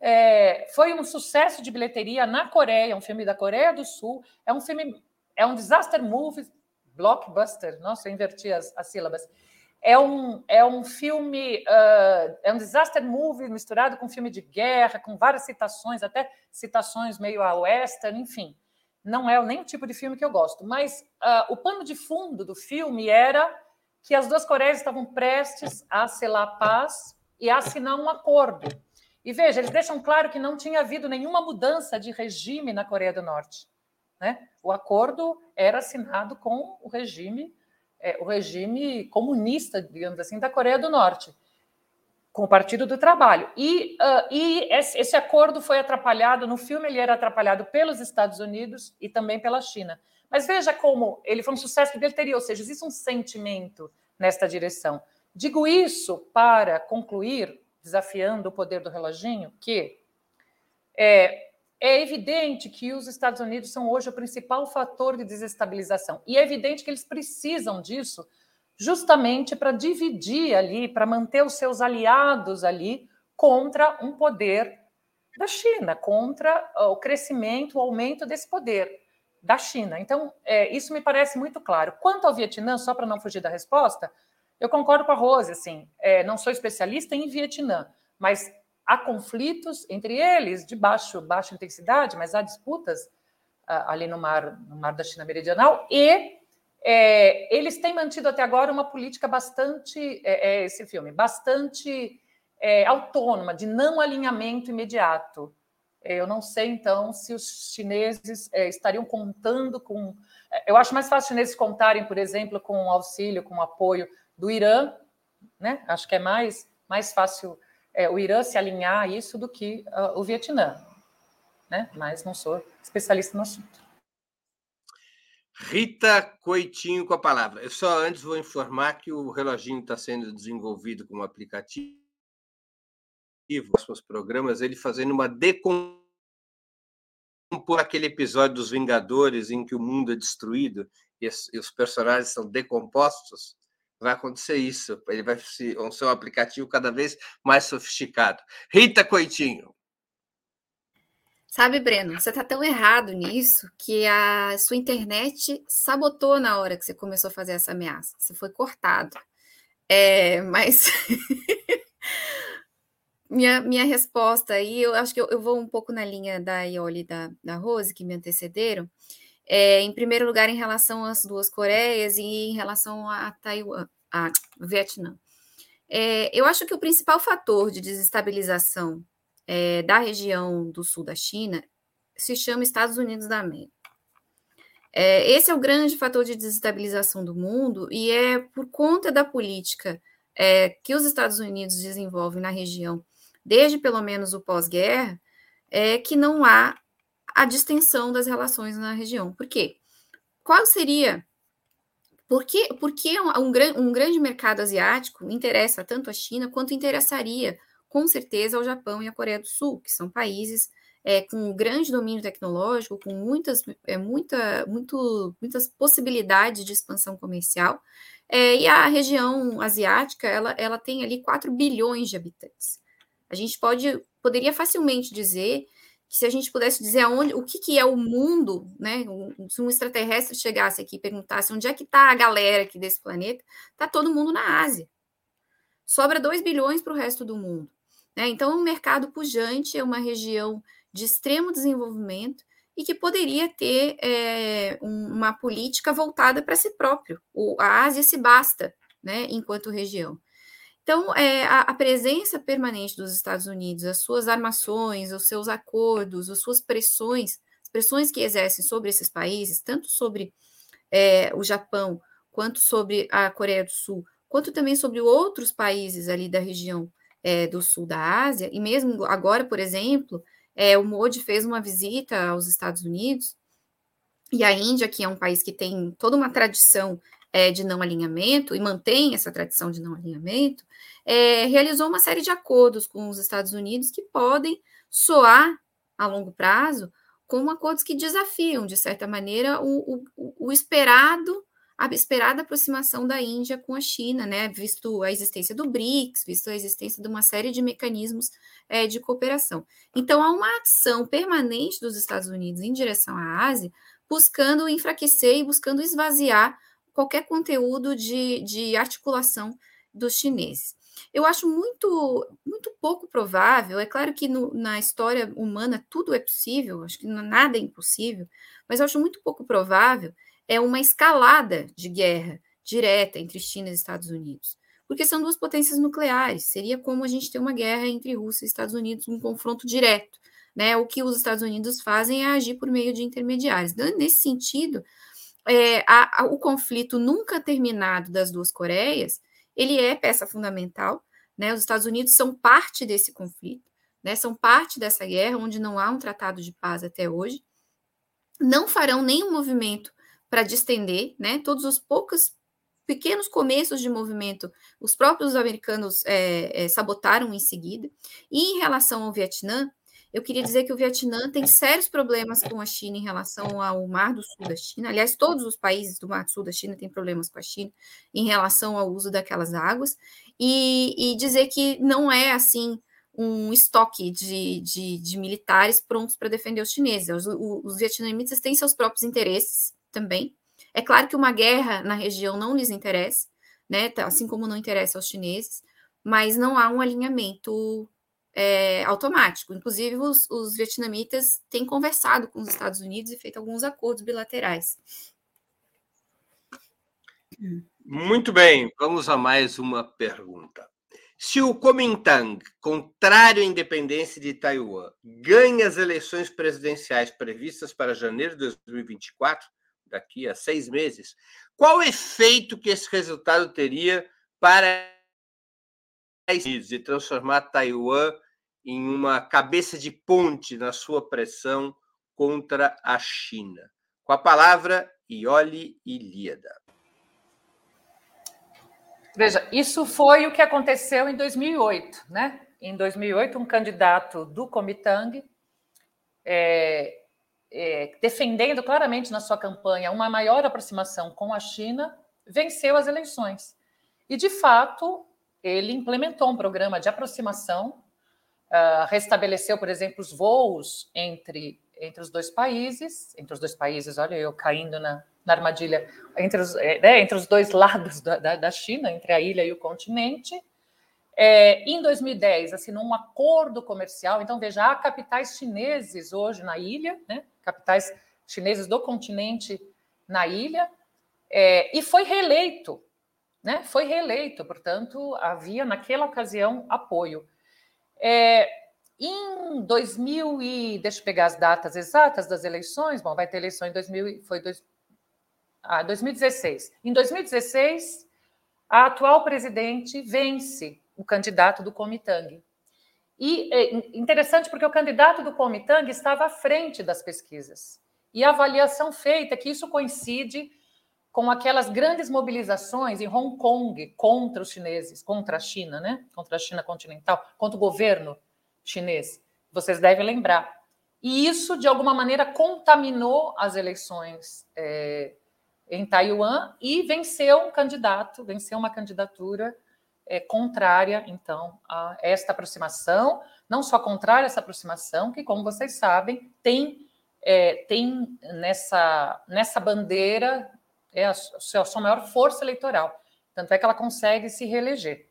É, foi um sucesso de bilheteria na Coreia, um filme da Coreia do Sul. É um filme, é um disaster movie, blockbuster. Nossa, eu inverti as, as sílabas. É um, é um filme, uh, é um disaster movie misturado com filme de guerra, com várias citações, até citações meio a western, enfim. Não é nem o tipo de filme que eu gosto, mas uh, o pano de fundo do filme era que as duas Coreias estavam prestes a selar paz e a assinar um acordo e veja, eles deixam claro que não tinha havido nenhuma mudança de regime na Coreia do Norte. Né? O acordo era assinado com o regime, é, o regime comunista, digamos assim, da Coreia do Norte, com o Partido do Trabalho. E, uh, e esse, esse acordo foi atrapalhado, no filme ele era atrapalhado pelos Estados Unidos e também pela China. Mas veja como ele foi um sucesso de bilheteria, ou seja, existe um sentimento nesta direção. Digo isso para concluir desafiando o poder do reloginho, que é, é evidente que os Estados Unidos são hoje o principal fator de desestabilização. E é evidente que eles precisam disso justamente para dividir ali, para manter os seus aliados ali contra um poder da China, contra o crescimento, o aumento desse poder da China. Então, é, isso me parece muito claro. Quanto ao Vietnã, só para não fugir da resposta, eu concordo com a Rose, assim, é, não sou especialista em Vietnã, mas há conflitos entre eles de baixo, baixa intensidade, mas há disputas uh, ali no mar, no mar da China Meridional e é, eles têm mantido até agora uma política bastante, é, é esse filme, bastante é, autônoma, de não alinhamento imediato. Eu não sei, então, se os chineses é, estariam contando com. Eu acho mais fácil os chineses contarem, por exemplo, com auxílio, com apoio do Irã, né? Acho que é mais, mais fácil é, o Irã se alinhar a isso do que uh, o Vietnã, né? Mas não sou especialista no assunto. Rita Coitinho com a palavra. Eu só antes vou informar que o reloginho está sendo desenvolvido como aplicativo. Próximos programas, ele fazendo uma decomposição por aquele episódio dos Vingadores em que o mundo é destruído e os personagens são decompostos vai acontecer isso. Ele vai ser, um aplicativo cada vez mais sofisticado. Rita Coitinho. Sabe, Breno, você está tão errado nisso que a sua internet sabotou na hora que você começou a fazer essa ameaça. Você foi cortado. É, mas *laughs* minha, minha resposta aí, eu acho que eu, eu, vou um pouco na linha da Ioli e da, da Rose, que me antecederam. É, em primeiro lugar, em relação às duas Coreias e em relação a Taiwan, a Vietnã. É, eu acho que o principal fator de desestabilização é, da região do sul da China se chama Estados Unidos da América. É, esse é o grande fator de desestabilização do mundo, e é por conta da política é, que os Estados Unidos desenvolvem na região, desde pelo menos o pós-guerra, é, que não há a distensão das relações na região. Por quê? Qual seria. Por que, por que um, um, um grande mercado asiático interessa tanto a China quanto interessaria, com certeza, ao Japão e à Coreia do Sul, que são países é, com grande domínio tecnológico, com muitas, é, muita, muito, muitas possibilidades de expansão comercial. É, e a região asiática, ela, ela tem ali 4 bilhões de habitantes. A gente pode, poderia facilmente dizer se a gente pudesse dizer aonde, o que, que é o mundo, né? Se um extraterrestre chegasse aqui e perguntasse onde é que está a galera aqui desse planeta, está todo mundo na Ásia. Sobra 2 bilhões para o resto do mundo. Né? Então, é um mercado pujante, é uma região de extremo desenvolvimento e que poderia ter é, uma política voltada para si próprio. O, a Ásia se basta, né, enquanto região. Então, é, a, a, presença permanente dos Estados Unidos, as suas armações, os seus acordos, as suas pressões, as pressões que exercem sobre esses países, tanto sobre é, o Japão, quanto sobre a Coreia do Sul, quanto também sobre outros países ali da região é, do sul da Ásia, e mesmo agora, por exemplo, é, o Modi fez uma visita aos Estados Unidos e a Índia, que é um país que tem toda uma tradição é, de não alinhamento e mantém essa tradição de não alinhamento, é, realizou uma série de acordos com os Estados Unidos que podem soar a longo prazo como acordos que desafiam, de certa maneira, o, o, o esperado a esperada aproximação da Índia com a China, né, visto a existência do BRICS, visto a existência de uma série de mecanismos é, de cooperação. Então, há uma ação permanente dos Estados Unidos em direção à Ásia, buscando enfraquecer e buscando esvaziar qualquer conteúdo de, de articulação dos chineses. Eu acho muito, muito pouco provável, é claro que no, na história humana tudo é possível, acho que nada é impossível, mas eu acho muito pouco provável é uma escalada de guerra direta entre China e Estados Unidos, porque são duas potências nucleares. Seria como a gente ter uma guerra entre Rússia e Estados Unidos, um confronto direto. Né? O que os Estados Unidos fazem é agir por meio de intermediários. Nesse sentido, é, a, a, o conflito nunca terminado das duas Coreias, ele é peça fundamental. Né? Os Estados Unidos são parte desse conflito, né? são parte dessa guerra, onde não há um tratado de paz até hoje. Não farão nenhum movimento para distender, né? Todos os poucos pequenos começos de movimento, os próprios americanos é, é, sabotaram em seguida. E em relação ao Vietnã, eu queria dizer que o Vietnã tem sérios problemas com a China em relação ao Mar do Sul da China. Aliás, todos os países do Mar do Sul da China têm problemas com a China em relação ao uso daquelas águas. E, e dizer que não é assim um estoque de, de, de militares prontos para defender os chineses. Os, os, vietnamitas têm seus próprios interesses também. É claro que uma guerra na região não lhes interessa, né? Tá, assim como não interessa aos chineses, mas não há um alinhamento é, automático. Inclusive, os, os vietnamitas têm conversado com os Estados Unidos e feito alguns acordos bilaterais. Muito bem, vamos a mais uma pergunta. Se o Kuomintang, contrário à independência de Taiwan, ganha as eleições presidenciais previstas para janeiro de 2024, daqui a seis meses, qual efeito que esse resultado teria para Unidos de transformar Taiwan em uma cabeça de ponte na sua pressão contra a China? Com a palavra, Ioli Ilíada. Veja, isso foi o que aconteceu em 2008, né? Em 2008, um candidato do Comitang é, é, defendendo claramente na sua campanha uma maior aproximação com a China, venceu as eleições. E, de fato, ele implementou um programa de aproximação, uh, restabeleceu, por exemplo, os voos entre, entre os dois países, entre os dois países, olha eu caindo na, na armadilha, entre os, é, né, entre os dois lados da, da, da China, entre a ilha e o continente, é, em 2010, assinou um acordo comercial. Então, veja, há capitais chineses hoje na ilha, né? capitais chineses do continente na ilha, é, e foi reeleito. Né? Foi reeleito, portanto, havia naquela ocasião apoio. É, em 2000 e deixa eu pegar as datas exatas das eleições. Bom, vai ter eleição em 2000, foi dois, Ah, 2016. Em 2016, a atual presidente vence o candidato do Comitang. E é interessante porque o candidato do Comitang estava à frente das pesquisas. E a avaliação feita é que isso coincide com aquelas grandes mobilizações em Hong Kong contra os chineses, contra a China, né? Contra a China continental, contra o governo chinês. Vocês devem lembrar. E isso, de alguma maneira, contaminou as eleições é, em Taiwan e venceu um candidato, venceu uma candidatura é, contrária, então, a esta aproximação, não só contrária a essa aproximação, que, como vocês sabem, tem, é, tem nessa, nessa bandeira é a, a sua maior força eleitoral. Tanto é que ela consegue se reeleger.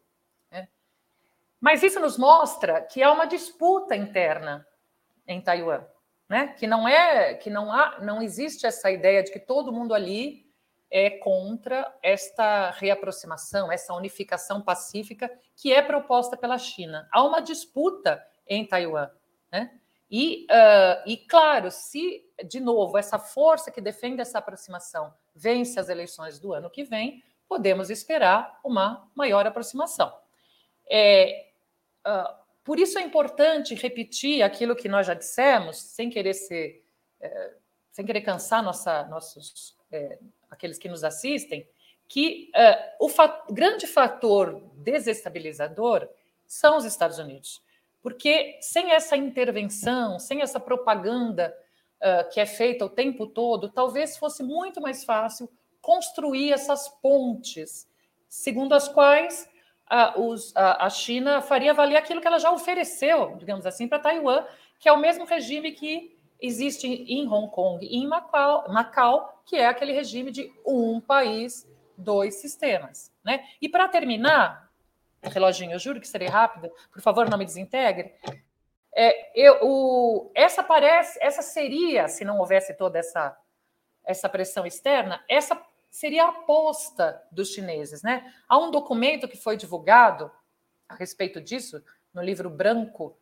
Né? Mas isso nos mostra que há uma disputa interna em Taiwan, né? Que não é, que não há, não existe essa ideia de que todo mundo ali é contra esta reaproximação, essa unificação pacífica que é proposta pela China. Há uma disputa em Taiwan, né? E, uh, e claro, se de novo essa força que defende essa aproximação vence as eleições do ano que vem, podemos esperar uma maior aproximação. É, uh, por isso é importante repetir aquilo que nós já dissemos, sem querer ser, é, sem querer cansar nossa, nossos, é, aqueles que nos assistem, que é, o grande fator desestabilizador são os Estados Unidos. Porque sem essa intervenção, sem essa propaganda uh, que é feita o tempo todo, talvez fosse muito mais fácil construir essas pontes, segundo as quais a, os, a, China faria valer aquilo que ela já ofereceu, digamos assim, para Taiwan, que é o mesmo regime que existe em Hong Kong e em Macau, Macau, que é aquele regime de um país, dois sistemas. Né? E para terminar, reloginho, eu juro que serei rápida, por favor, não me desintegre. É, eu, o, essa parece, essa seria, se não houvesse toda essa, essa pressão externa, essa seria a aposta dos chineses. Né? Há um documento que foi divulgado a respeito disso, no livro branco,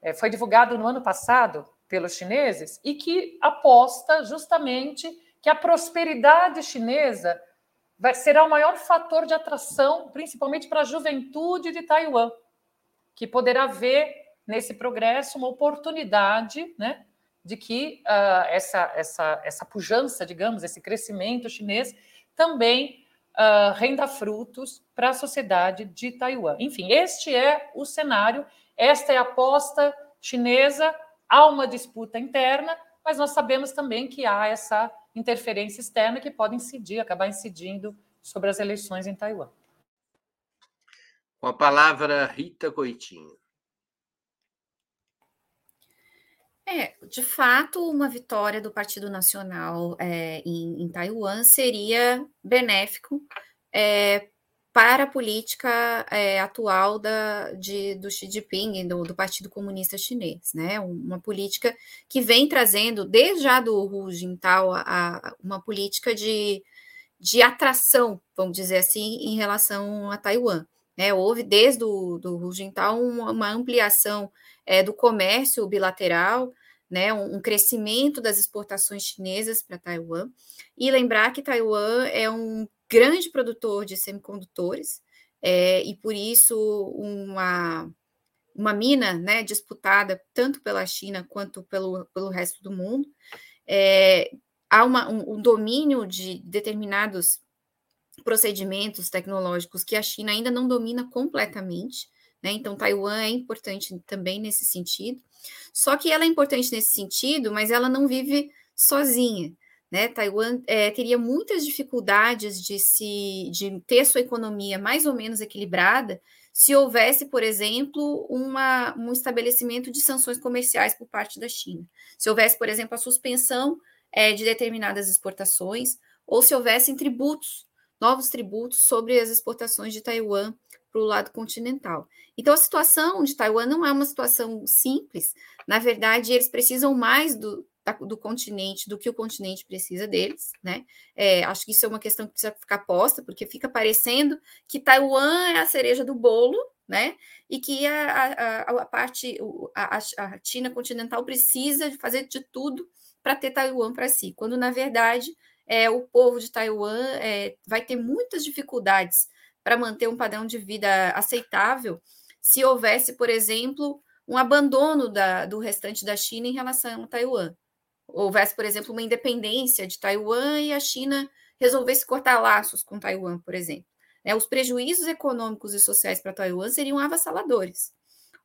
é, foi divulgado no ano passado pelos chineses, e que aposta justamente que a prosperidade chinesa vai, será o maior fator de atração, principalmente para a juventude de Taiwan, que poderá ver nesse progresso uma oportunidade né, de que uh, essa, essa, essa pujança, digamos, esse crescimento chinês também uh, renda frutos para a sociedade de Taiwan. Enfim, este é o cenário, esta é a aposta chinesa. Há uma disputa interna, mas nós sabemos também que há essa interferência externa que pode incidir, acabar incidindo sobre as eleições em Taiwan. Com a palavra, Rita Coitinho. É, de fato, uma vitória do Partido Nacional é, em, em, Taiwan seria benéfico é, para a política é, atual da, de, do Xi Jinping, do, do, Partido Comunista Chinês, né? Uma política que vem trazendo, desde já do Hu Jintao, a, a, uma política de, de atração, vamos dizer assim, em relação a Taiwan. Né? Houve, desde o do Hu Jintao, uma, uma ampliação é, do comércio bilateral, né, um, um crescimento das exportações chinesas para Taiwan, e lembrar que Taiwan é um grande produtor de semicondutores, é, e por isso uma, uma mina né, disputada tanto pela China quanto pelo, pelo resto do mundo. É, há uma, um, um domínio de determinados procedimentos tecnológicos que a China ainda não domina completamente. Né? Então, Taiwan é importante também nesse sentido. Só que ela é importante nesse sentido, mas ela não vive sozinha. Né? Taiwan é, teria muitas dificuldades de se de ter sua economia mais ou menos equilibrada se houvesse, por exemplo, uma, um estabelecimento de sanções comerciais por parte da China. Se houvesse, por exemplo, a suspensão é, de determinadas exportações, ou se houvessem tributos, novos tributos sobre as exportações de Taiwan para o lado continental. Então, a situação de Taiwan não é uma situação simples. Na verdade, eles precisam mais do, do continente do que o continente precisa deles, né? É, acho que isso é uma questão que precisa ficar posta, porque fica parecendo que Taiwan é a cereja do bolo, né? E que a, a, a parte, a, a China continental precisa fazer de tudo para ter Taiwan para si, quando na verdade é, o povo de Taiwan é, vai ter muitas dificuldades para manter um padrão de vida aceitável se houvesse, por exemplo, um abandono da, do restante da China em relação a Taiwan. Houvesse, por exemplo, uma independência de Taiwan e a China resolvesse cortar laços com Taiwan, por exemplo. Né, os prejuízos econômicos e sociais para Taiwan seriam avassaladores.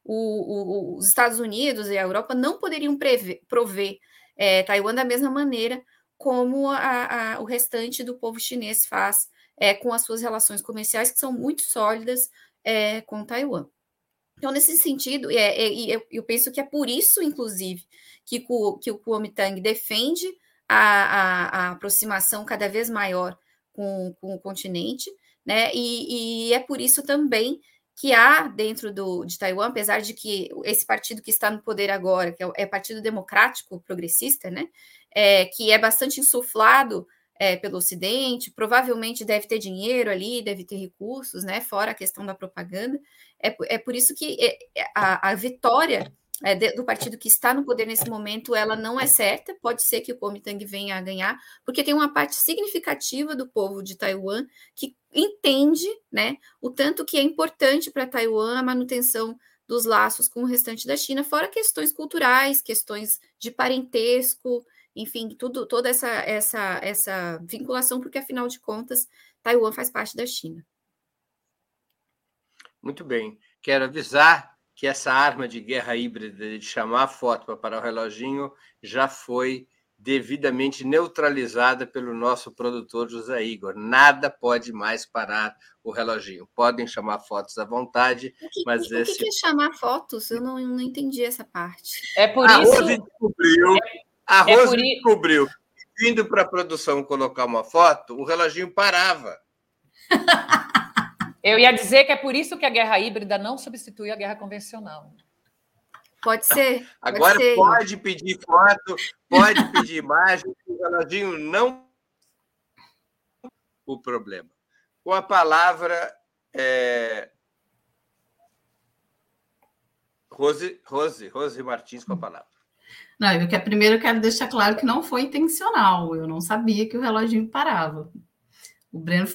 O, o, os Estados Unidos e a Europa não poderiam prever, prover é, Taiwan da mesma maneira como a, a, o restante do povo chinês faz é, com as suas relações comerciais, que são muito sólidas é, com Taiwan. Então, nesse sentido, é, é, eu, penso que é por isso, inclusive, que, o, que o Kuomintang defende a, a, a, aproximação cada vez maior com, com o continente, né? E, e, é por isso também que há dentro do, de Taiwan, apesar de que esse partido que está no poder agora, que é o, é Partido Democrático Progressista, né? É, que é bastante insuflado é, pelo Ocidente, provavelmente deve ter dinheiro ali, deve ter recursos, né? Fora a questão da propaganda. É, é por isso que é, é, a, a vitória é, do partido que está no poder nesse momento, ela não é certa. Pode ser que o Kuomintang venha a ganhar, porque tem uma parte significativa do povo de Taiwan que entende, né, o tanto que é importante para Taiwan a manutenção dos laços com o restante da China, fora questões culturais, questões de parentesco, enfim, tudo, toda essa, essa, essa vinculação, porque afinal de contas, Taiwan faz parte da China. Muito bem. Quero avisar que essa arma de guerra híbrida de chamar a foto para parar o reloginho já foi devidamente neutralizada pelo nosso produtor José Igor. Nada pode mais parar o reloginho. Podem chamar fotos à vontade, que, mas o esse... que é chamar fotos? Eu não, não entendi essa parte. É por a isso... Rose descobriu, a é Rose descobriu que, indo para a produção colocar uma foto, o reloginho parava. *laughs* Eu ia dizer que é por isso que a guerra híbrida não substitui a guerra convencional. Pode ser. Pode Agora ser. pode pedir foto, pode pedir imagem, o reloginho não o problema. Com a palavra é... Rose, Rose, Rose Martins com a palavra. Não, eu que primeiro eu quero deixar claro que não foi intencional. Eu não sabia que o reloginho parava. O Breno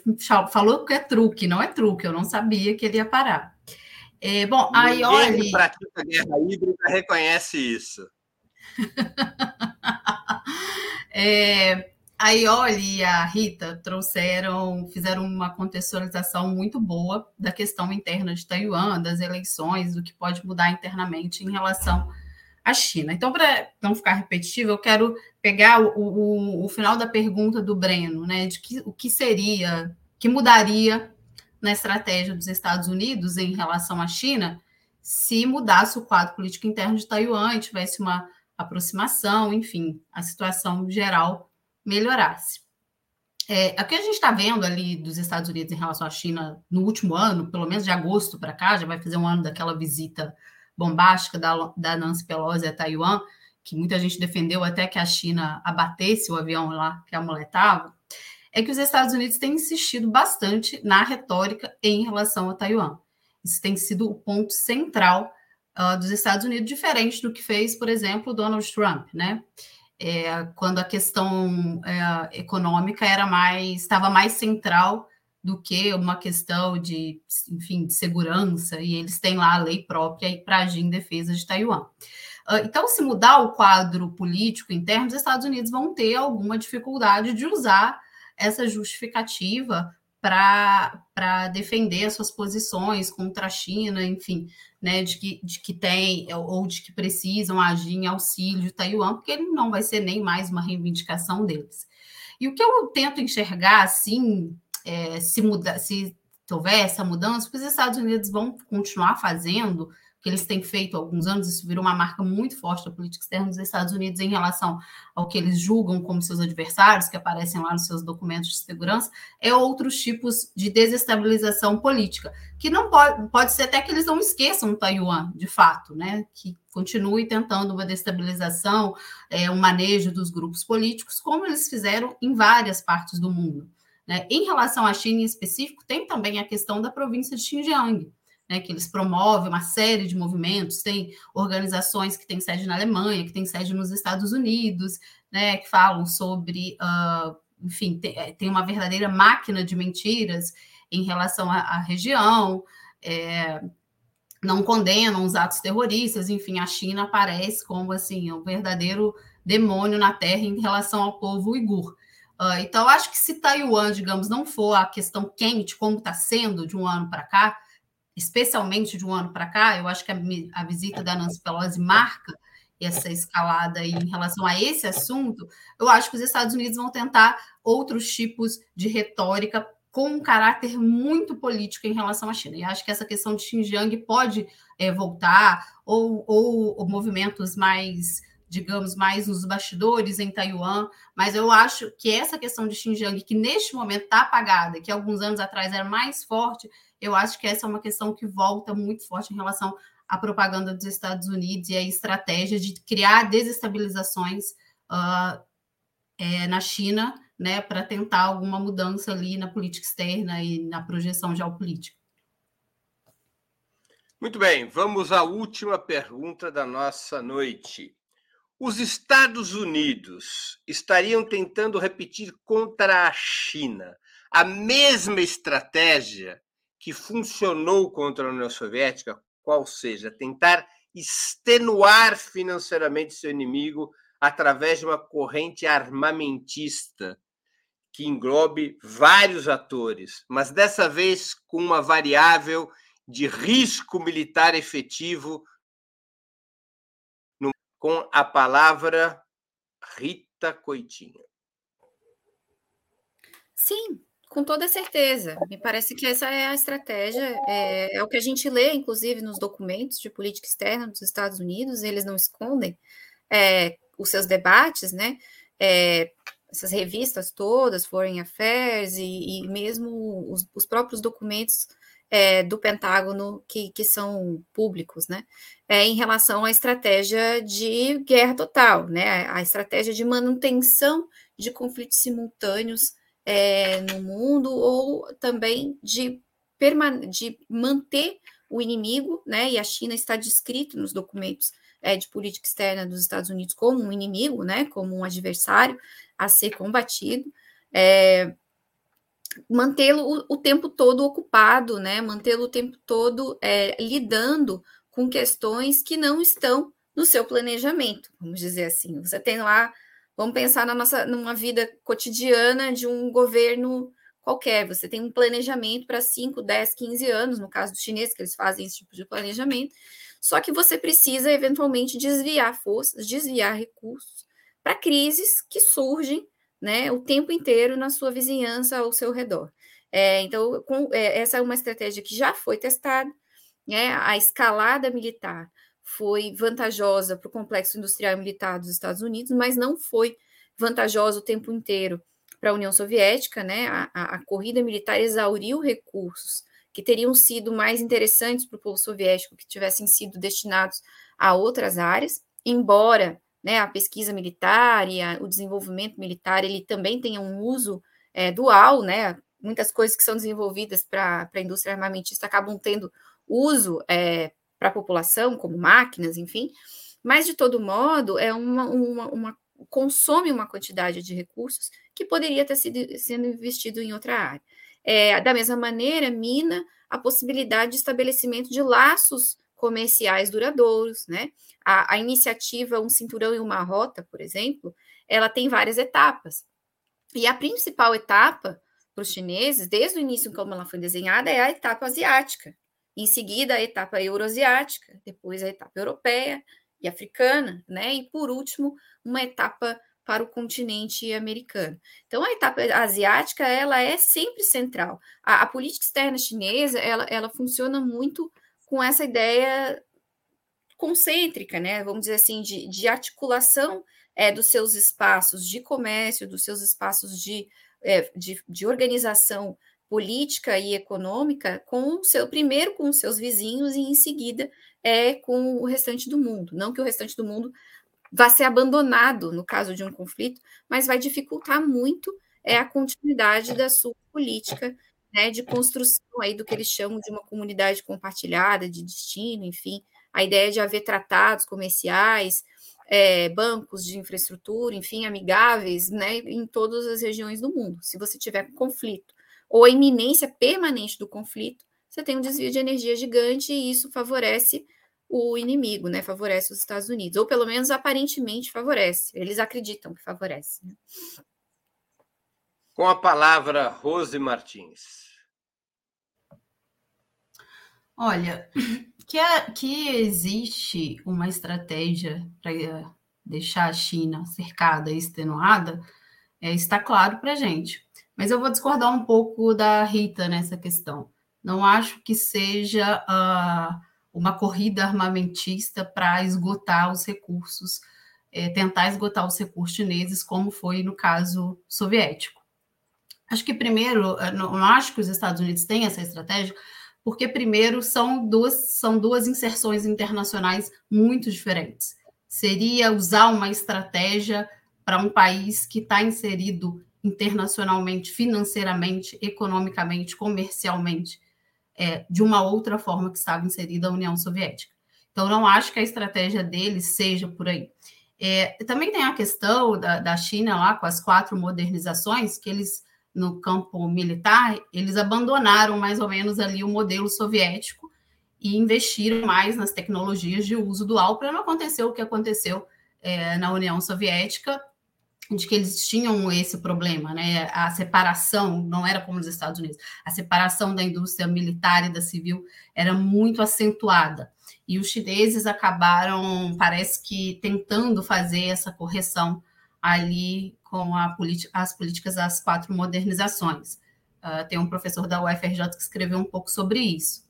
falou que é truque, não é truque, eu não sabia que ele ia parar. É, bom, aí olha. Quem pratica guerra híbrida reconhece isso. *laughs* é, aí olha e a Rita trouxeram, fizeram uma contextualização muito boa da questão interna de Taiwan, das eleições, do que pode mudar internamente em relação à China. Então, para não ficar repetitivo, eu quero pegar o, o, o, final da pergunta do Breno, né? De que, o que seria, que mudaria na estratégia dos Estados Unidos em relação à China se mudasse o quadro político interno de Taiwan e tivesse uma aproximação, enfim, a situação geral melhorasse. É, o que a gente está vendo ali dos Estados Unidos em relação à China no último ano, pelo menos de agosto para cá, já vai fazer um ano daquela visita bombástica da, da Nancy Pelosi a Taiwan, que muita gente defendeu até que a China abatesse o avião lá que a é que os Estados Unidos têm insistido bastante na retórica em relação a Taiwan. Isso tem sido o ponto central uh, dos Estados Unidos, diferente do que fez, por exemplo, Donald Trump, né? É, quando a questão é, econômica era mais estava mais central do que uma questão de, enfim, de segurança, e eles têm lá a lei própria para agir em defesa de Taiwan. Ah, então, se mudar o quadro político interno, os Estados Unidos vão ter alguma dificuldade de usar essa justificativa para defender as suas posições contra a China, enfim, né, de que, de que tem ou de que precisam agir em auxílio de Taiwan, porque ele não vai ser nem mais uma reivindicação deles. E o que eu tento enxergar, assim, é, se, se houver essa mudança, os Estados Unidos vão continuar fazendo que eles têm feito há alguns anos, isso virou uma marca muito forte da política externa dos Estados Unidos em relação ao que eles julgam como seus adversários, que aparecem lá nos seus documentos de segurança, é outros tipos de desestabilização política, que não pode, pode ser até que eles não esqueçam Taiwan, de fato, né? Que continue tentando uma destabilização, é, um manejo dos grupos políticos, como eles fizeram em várias partes do mundo. Né? Em relação à China em específico, tem também a questão da província de Xinjiang, né, que eles promovem uma série de movimentos, tem organizações que têm sede na Alemanha, que têm sede nos Estados Unidos, né, que falam sobre uh, enfim, tem, é, tem, uma verdadeira máquina de mentiras em relação à, à região, é, não condenam os atos terroristas, enfim, a China aparece como assim um verdadeiro demônio na Terra em relação ao povo uigur. Uh, então, acho que se Taiwan, digamos, não for a questão quente, como está sendo de um ano para cá, especialmente de um ano para cá, eu acho que a, a, visita da Nancy Pelosi marca essa escalada aí em relação a esse assunto. Eu acho que os Estados Unidos vão tentar outros tipos de retórica com um caráter muito político em relação à China. E acho que essa questão de Xinjiang pode é, voltar, ou, ou, ou movimentos mais digamos, mais nos bastidores em Taiwan, mas eu acho que essa questão de Xinjiang, que neste momento está apagada, que alguns anos atrás era mais forte, eu acho que essa é uma questão que volta muito forte em relação à propaganda dos Estados Unidos e a estratégia de criar desestabilizações uh, é, na China, né, para tentar alguma mudança ali na política externa e na projeção geopolítica. Muito bem, vamos à última pergunta da nossa noite. Os Estados Unidos estariam tentando repetir contra a China a mesma estratégia que funcionou contra a União Soviética, qual seja, tentar extenuar financeiramente seu inimigo através de uma corrente armamentista que englobe vários atores, mas dessa vez com uma variável de risco militar efetivo com a palavra Rita Coitinho. Sim, com toda certeza. Me parece que essa é a estratégia, é, é, o que a gente lê, inclusive, nos documentos de política externa dos Estados Unidos, eles não escondem é, os seus debates, né? É, essas revistas todas, Foreign Affairs e, e mesmo os, os próprios documentos é, do Pentágono que, que são públicos, né? É, em relação à estratégia de guerra total, né? A estratégia de manutenção de conflitos simultâneos é, no mundo ou também de, de manter o inimigo, né? E a China está descrito nos documentos é, de política externa dos Estados Unidos como um inimigo, né? Como um adversário a ser combatido. É, mantê-lo o, o, tempo todo ocupado, né? Mantê-lo o tempo todo é, lidando com questões que não estão no seu planejamento, vamos dizer assim. Você tem lá, vamos pensar na nossa numa vida cotidiana de um governo qualquer. Você tem um planejamento para 5, 10, 15 anos, no caso dos chineses, que eles fazem esse tipo de planejamento. Só que você precisa eventualmente desviar forças, desviar recursos para crises que surgem né, o tempo inteiro na sua vizinhança ao seu redor. É, então, com, é, essa é uma estratégia que já foi testada, né, a escalada militar foi vantajosa para o complexo industrial militar dos Estados Unidos, mas não foi vantajosa o tempo inteiro para a União Soviética, né? A, a, a, corrida militar exauriu recursos que teriam sido mais interessantes para o povo soviético, que tivessem sido destinados a outras áreas, embora né, a pesquisa militar e a, o desenvolvimento militar, ele também tem um uso é, dual, né, muitas coisas que são desenvolvidas para a indústria armamentista acabam tendo uso é, para a população, como máquinas, enfim, mas de todo modo é uma, uma, uma, consome uma quantidade de recursos que poderia ter sido sendo investido em outra área. É, da mesma maneira, mina a possibilidade de estabelecimento de laços comerciais duradouros, né? A, a iniciativa Um Cinturão e uma Rota, por exemplo, ela tem várias etapas. E a principal etapa para os chineses, desde o início, como ela foi desenhada, é a etapa asiática. Em seguida, a etapa euroasiática, depois a etapa europeia e africana, né? E por último, uma etapa para o continente americano. Então, a etapa asiática, ela é sempre central. A, a política externa chinesa, ela, ela funciona muito com essa ideia concêntrica, né? Vamos dizer assim, de, de articulação é, dos seus espaços de comércio, dos seus espaços de, é, de, de, organização política e econômica, com o seu primeiro com os seus vizinhos e em seguida é com o restante do mundo. Não que o restante do mundo vá ser abandonado no caso de um conflito, mas vai dificultar muito é a continuidade da sua política né, de construção aí do que eles chamam de uma comunidade compartilhada, de destino, enfim, a ideia de haver tratados comerciais é, bancos de infraestrutura, enfim, amigáveis, né, em todas as regiões do mundo. Se você tiver conflito ou a iminência permanente do conflito, você tem um desvio de energia gigante e isso favorece o inimigo, né? Favorece os Estados Unidos, ou pelo menos aparentemente favorece. Eles acreditam que favorece. Né? Com a palavra, Rose Martins. Olha, *clears throat* que, é, que existe uma estratégia para deixar a China cercada e extenuada, é, está claro para a gente. Mas eu vou discordar um pouco da Rita nessa questão. Não acho que seja uh, uma corrida armamentista para esgotar os recursos, é, tentar esgotar os recursos chineses, como foi no caso soviético. Acho que primeiro, eh, não acho que os Estados Unidos têm essa estratégia, porque primeiro são duas, são duas inserções internacionais muito diferentes. Seria usar uma estratégia para um país que está inserido internacionalmente, financeiramente, economicamente, comercialmente, é, de uma outra forma que estava inserida a União Soviética. Então, não acho que a estratégia deles seja por aí. É, também tem a questão da, da China lá com as quatro modernizações, que eles, no campo militar, eles abandonaram mais ou menos ali o modelo soviético e investiram mais nas tecnologias de uso dual para não acontecer o que aconteceu é, na União Soviética, de que eles tinham esse problema, né? A separação não era como nos Estados Unidos. A separação da indústria militar e da civil era muito acentuada. E os chineses acabaram, parece que, tentando fazer essa correção ali com as políticas das quatro modernizações. Uh, tem um professor da UFRJ que escreveu um pouco sobre isso.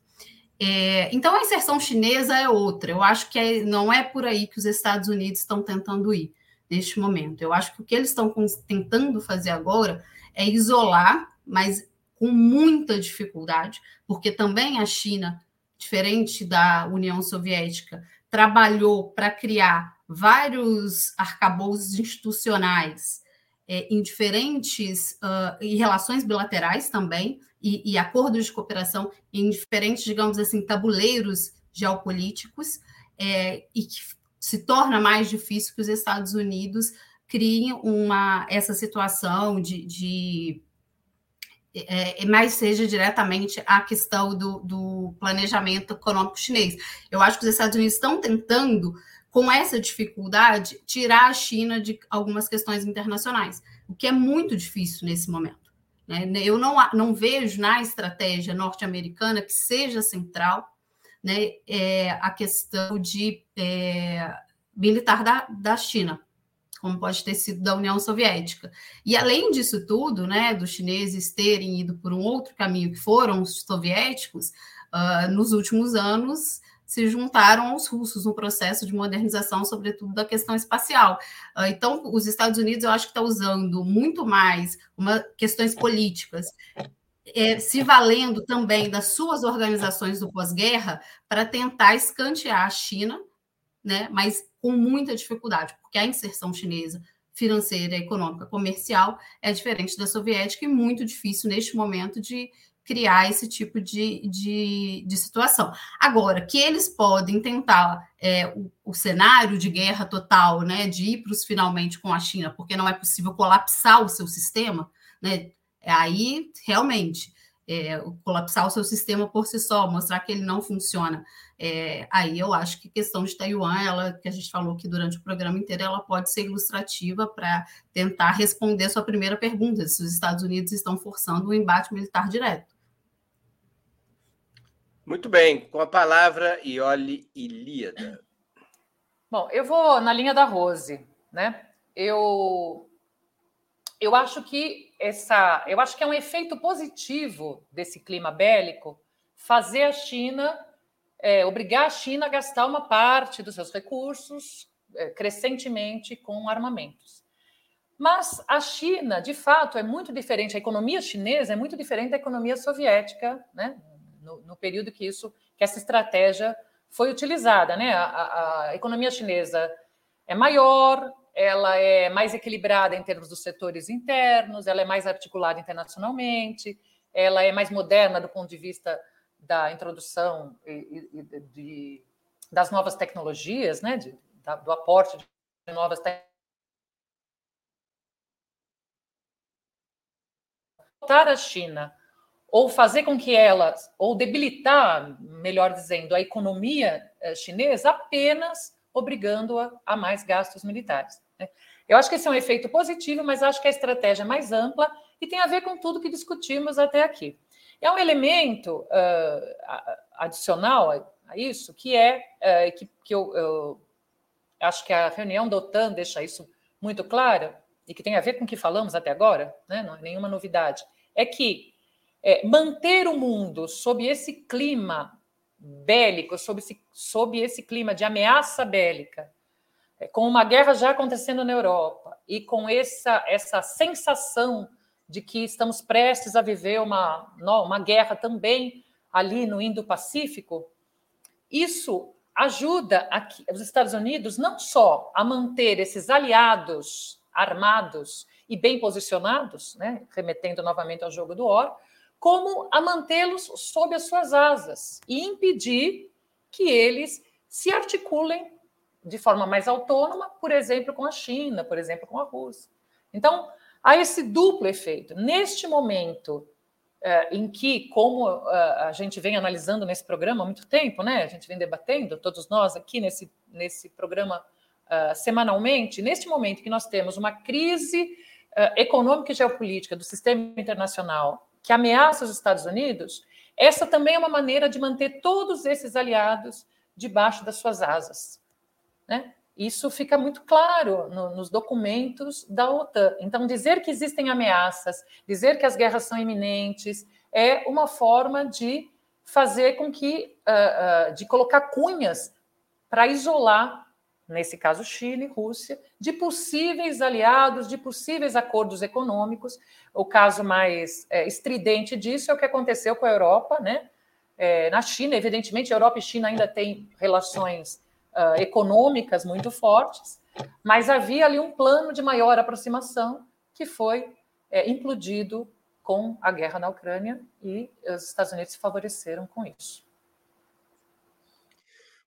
É, então, a inserção chinesa é outra. Eu acho que é, não é por aí que os Estados Unidos estão tentando ir neste momento. Eu acho que o que eles estão tentando fazer agora é isolar, mas com muita dificuldade, porque também a China, diferente da União Soviética, trabalhou para criar vários arcabouços institucionais é, em diferentes uh, e relações bilaterais também e, e, acordos de cooperação em diferentes, digamos assim, tabuleiros geopolíticos é, e que se torna mais difícil que os Estados Unidos criem uma, essa situação de, de é, é, mais seja diretamente a questão do, do, planejamento econômico chinês. Eu acho que os Estados Unidos estão tentando, com essa dificuldade, tirar a China de algumas questões internacionais, o que é muito difícil nesse momento. Né? Eu não, não vejo na estratégia norte-americana que seja central né, é, a questão de é, militar da, da China, como pode ter sido da União Soviética. E além disso tudo, né, dos chineses terem ido por um outro caminho que foram os soviéticos, uh, nos últimos anos se juntaram aos russos no processo de modernização, sobretudo da questão espacial. Uh, então, os Estados Unidos, eu acho que está usando muito mais uma, questões políticas é, se valendo também das suas organizações do pós-guerra para tentar escantear a China, né, mas com muita dificuldade, porque a inserção chinesa financeira, econômica, comercial é diferente da soviética e muito difícil neste momento de criar esse tipo de, de, de situação. Agora, que eles podem tentar é, o, o, cenário de guerra total, né, de ir para os finalmente com a China, porque não é possível colapsar o seu sistema, né, aí, realmente, é, colapsar o seu sistema por si só, mostrar que ele não funciona. É, aí eu acho que a questão de Taiwan, ela, que a gente falou aqui durante o programa inteiro, ela pode ser ilustrativa para tentar responder a sua primeira pergunta, se os Estados Unidos estão forçando um embate militar direto. Muito bem, com a palavra Ioli Ilíada. Bom, eu vou na linha da Rose, né? Eu eu acho que essa, eu acho que é um efeito positivo desse clima bélico fazer a China, é, obrigar a China a gastar uma parte dos seus recursos é, crescentemente com armamentos. Mas a China, de fato, é muito diferente. A economia chinesa é muito diferente da economia soviética, né? No, período que isso, que essa estratégia foi utilizada, né? A, a, economia chinesa é maior, ela é mais equilibrada em termos dos setores internos, ela é mais articulada internacionalmente, ela é mais moderna do ponto de vista da introdução e, e, de, das novas tecnologias, né, de, da, do aporte de novas voltar a China ou fazer com que ela, ou debilitar, melhor dizendo, a economia eh, chinesa apenas obrigando-a a mais gastos militares. Né? Eu acho que esse é um efeito positivo, mas acho que a estratégia é mais ampla e tem a ver com tudo que discutimos até aqui. É um elemento uh, adicional a, isso que é uh, que, que eu, eu, acho que a reunião da OTAN deixa isso muito claro e que tem a ver com o que falamos até agora, né? não é nenhuma novidade, é que é, manter o mundo sob esse clima bélico, sob esse, sob esse clima de ameaça bélica, é, com uma guerra já acontecendo na Europa e com essa, essa sensação de que estamos prestes a viver uma, uma guerra também ali no Indo-Pacífico, isso ajuda os Estados Unidos não só a manter esses aliados armados e bem posicionados, né, remetendo novamente ao jogo do Or, como a mantê-los sob as suas asas e impedir que eles se articulem de forma mais autônoma, por exemplo, com a China, por exemplo, com a Rússia. Então, há esse duplo efeito. Neste momento eh, em que, como eh, a gente vem analisando nesse programa há muito tempo, né? A gente vem debatendo, todos nós aqui nesse, nesse programa uh, semanalmente, neste momento que nós temos uma crise uh, econômica e geopolítica do sistema internacional que ameaça os Estados Unidos, essa também é uma maneira de manter todos esses aliados debaixo das suas asas. Né? Isso fica muito claro no, nos documentos da OTAN. Então, dizer que existem ameaças, dizer que as guerras são iminentes, é uma forma de fazer com que, uh, uh, de colocar cunhas para isolar, nesse caso Chile Rússia, de possíveis aliados, de possíveis acordos econômicos. O caso mais é, estridente disso é o que aconteceu com a Europa, né? É, na China, evidentemente, Europa e China ainda têm relações uh, econômicas muito fortes, mas havia ali um plano de maior aproximação que foi é, implodido com a guerra na Ucrânia e os Estados Unidos se favoreceram com isso.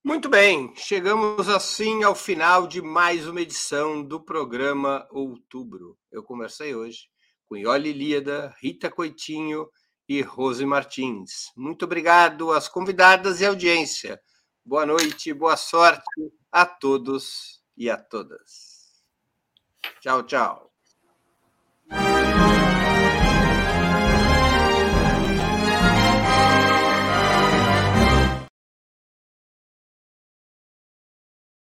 Muito bem, chegamos assim ao final de mais uma edição do programa Outubro. Eu conversei hoje com Ioli Líada, Rita Coitinho e Rose Martins. Muito obrigado às convidadas e audiência. Boa noite, boa sorte a todos e a todas. Tchau, tchau.